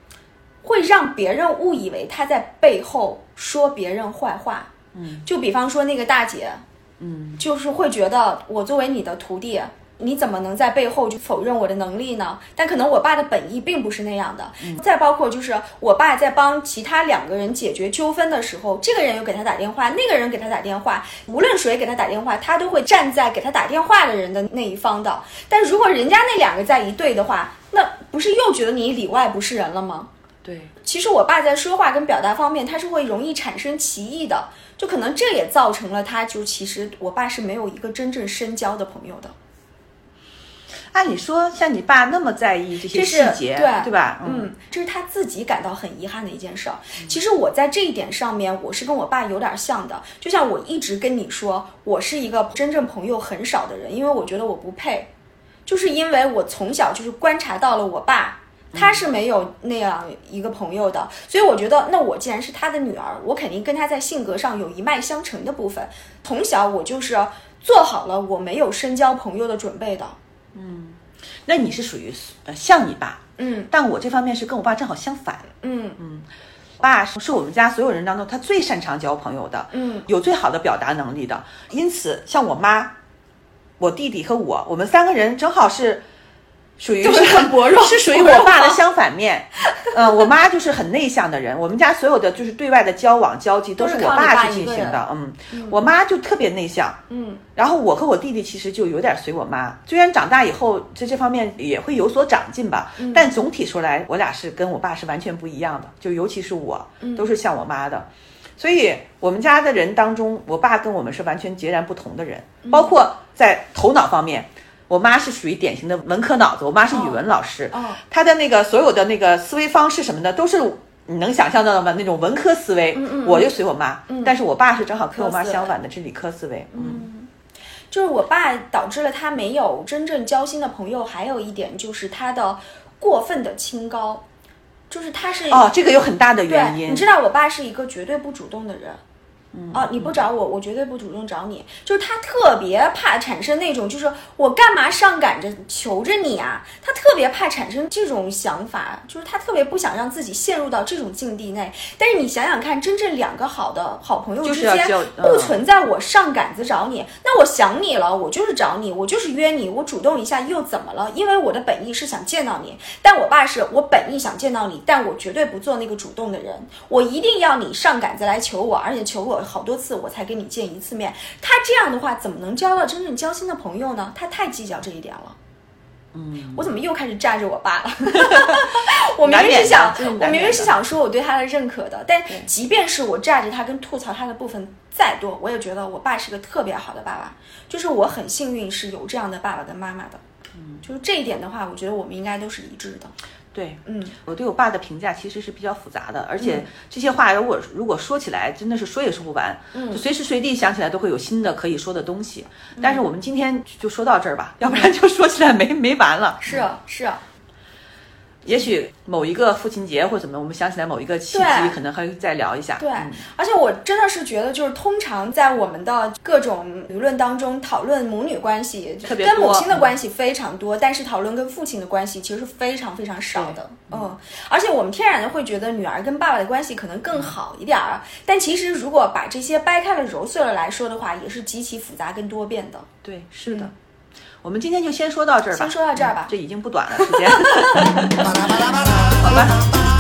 会让别人误以为他在背后说别人坏话。嗯，就比方说那个大姐，嗯，就是会觉得我作为你的徒弟。你怎么能在背后就否认我的能力呢？但可能我爸的本意并不是那样的。再包括就是我爸在帮其他两个人解决纠纷的时候，这个人又给他打电话，那个人给他打电话，无论谁给他打电话，他都会站在给他打电话的人的那一方的。但如果人家那两个在一对的话，那不是又觉得你里外不是人了吗？对，其实我爸在说话跟表达方面，他是会容易产生歧义的，就可能这也造成了他就其实我爸是没有一个真正深交的朋友的。按理说，像你爸那么在意这些细节，对对吧？嗯，这是他自己感到很遗憾的一件事儿。其实我在这一点上面，我是跟我爸有点像的。就像我一直跟你说，我是一个真正朋友很少的人，因为我觉得我不配。就是因为我从小就是观察到了我爸，他是没有那样一个朋友的，所以我觉得，那我既然是他的女儿，我肯定跟他在性格上有一脉相承的部分。从小我就是做好了我没有深交朋友的准备的。嗯，那你是属于呃像你爸，嗯，但我这方面是跟我爸正好相反，嗯。嗯，爸是我们家所有人当中他最擅长交朋友的，嗯，有最好的表达能力的，因此像我妈、我弟弟和我，我们三个人正好是。属于是很薄弱，是属于我爸的相反面。嗯，我妈就是很内向的人，我们家所有的就是对外的交往交际都是我爸去进行的。嗯，我妈就特别内向。嗯，然后我和我弟弟其实就有点随我妈，虽然长大以后在这方面也会有所长进吧，但总体说来，我俩是跟我爸是完全不一样的。就尤其是我，都是像我妈的，所以我们家的人当中，我爸跟我们是完全截然不同的人，包括在头脑方面。我妈是属于典型的文科脑子，我妈是语文老师，她的那个所有的那个思维方式什么的都是你能想象到的吗？那种文科思维，我就随我妈，但是我爸是正好跟我妈相反的，是理科思维。嗯，就是我爸导致了他没有真正交心的朋友，还有一点就是他的过分的清高，就是他是哦，这个有很大的原因。你知道，我爸是一个绝对不主动的人。哦，你不找我，我绝对不主动找你。就是他特别怕产生那种，就是我干嘛上赶着求着你啊？他特别怕产生这种想法，就是他特别不想让自己陷入到这种境地内。但是你想想看，真正两个好的好朋友之间，不存在我上赶子找你。那我想你了，我就是找你，我就是约你，我主动一下又怎么了？因为我的本意是想见到你。但我爸是我本意想见到你，但我绝对不做那个主动的人，我一定要你上赶子来求我，而且求我。好多次我才跟你见一次面，他这样的话怎么能交到真正交心的朋友呢？他太计较这一点了。嗯，我怎么又开始炸着我爸了？我明明是想，我明明是想说我对他的认可的，但即便是我炸着他跟吐槽他的部分再多，我也觉得我爸是个特别好的爸爸，就是我很幸运是有这样的爸爸跟妈妈的。嗯，就是这一点的话，我觉得我们应该都是一致的。对，嗯，我对我爸的评价其实是比较复杂的，而且这些话如果如果说起来，真的是说也说不完，嗯，就随时随地想起来都会有新的可以说的东西。但是我们今天就说到这儿吧，要不然就说起来没没完了。是啊，是啊。也许某一个父亲节或者怎么，我们想起来某一个契机，可能还会再聊一下。对，而且我真的是觉得，就是通常在我们的各种舆论当中讨论母女关系，特别跟母亲的关系非常多，但是讨论跟父亲的关系其实是非常非常少的。嗯，而且我们天然的会觉得女儿跟爸爸的关系可能更好一点儿，但其实如果把这些掰开了揉碎了来说的话，也是极其复杂跟多变的。对，是的。我们今天就先说到这儿吧，先说到这儿吧，这已经不短了时间，好吧。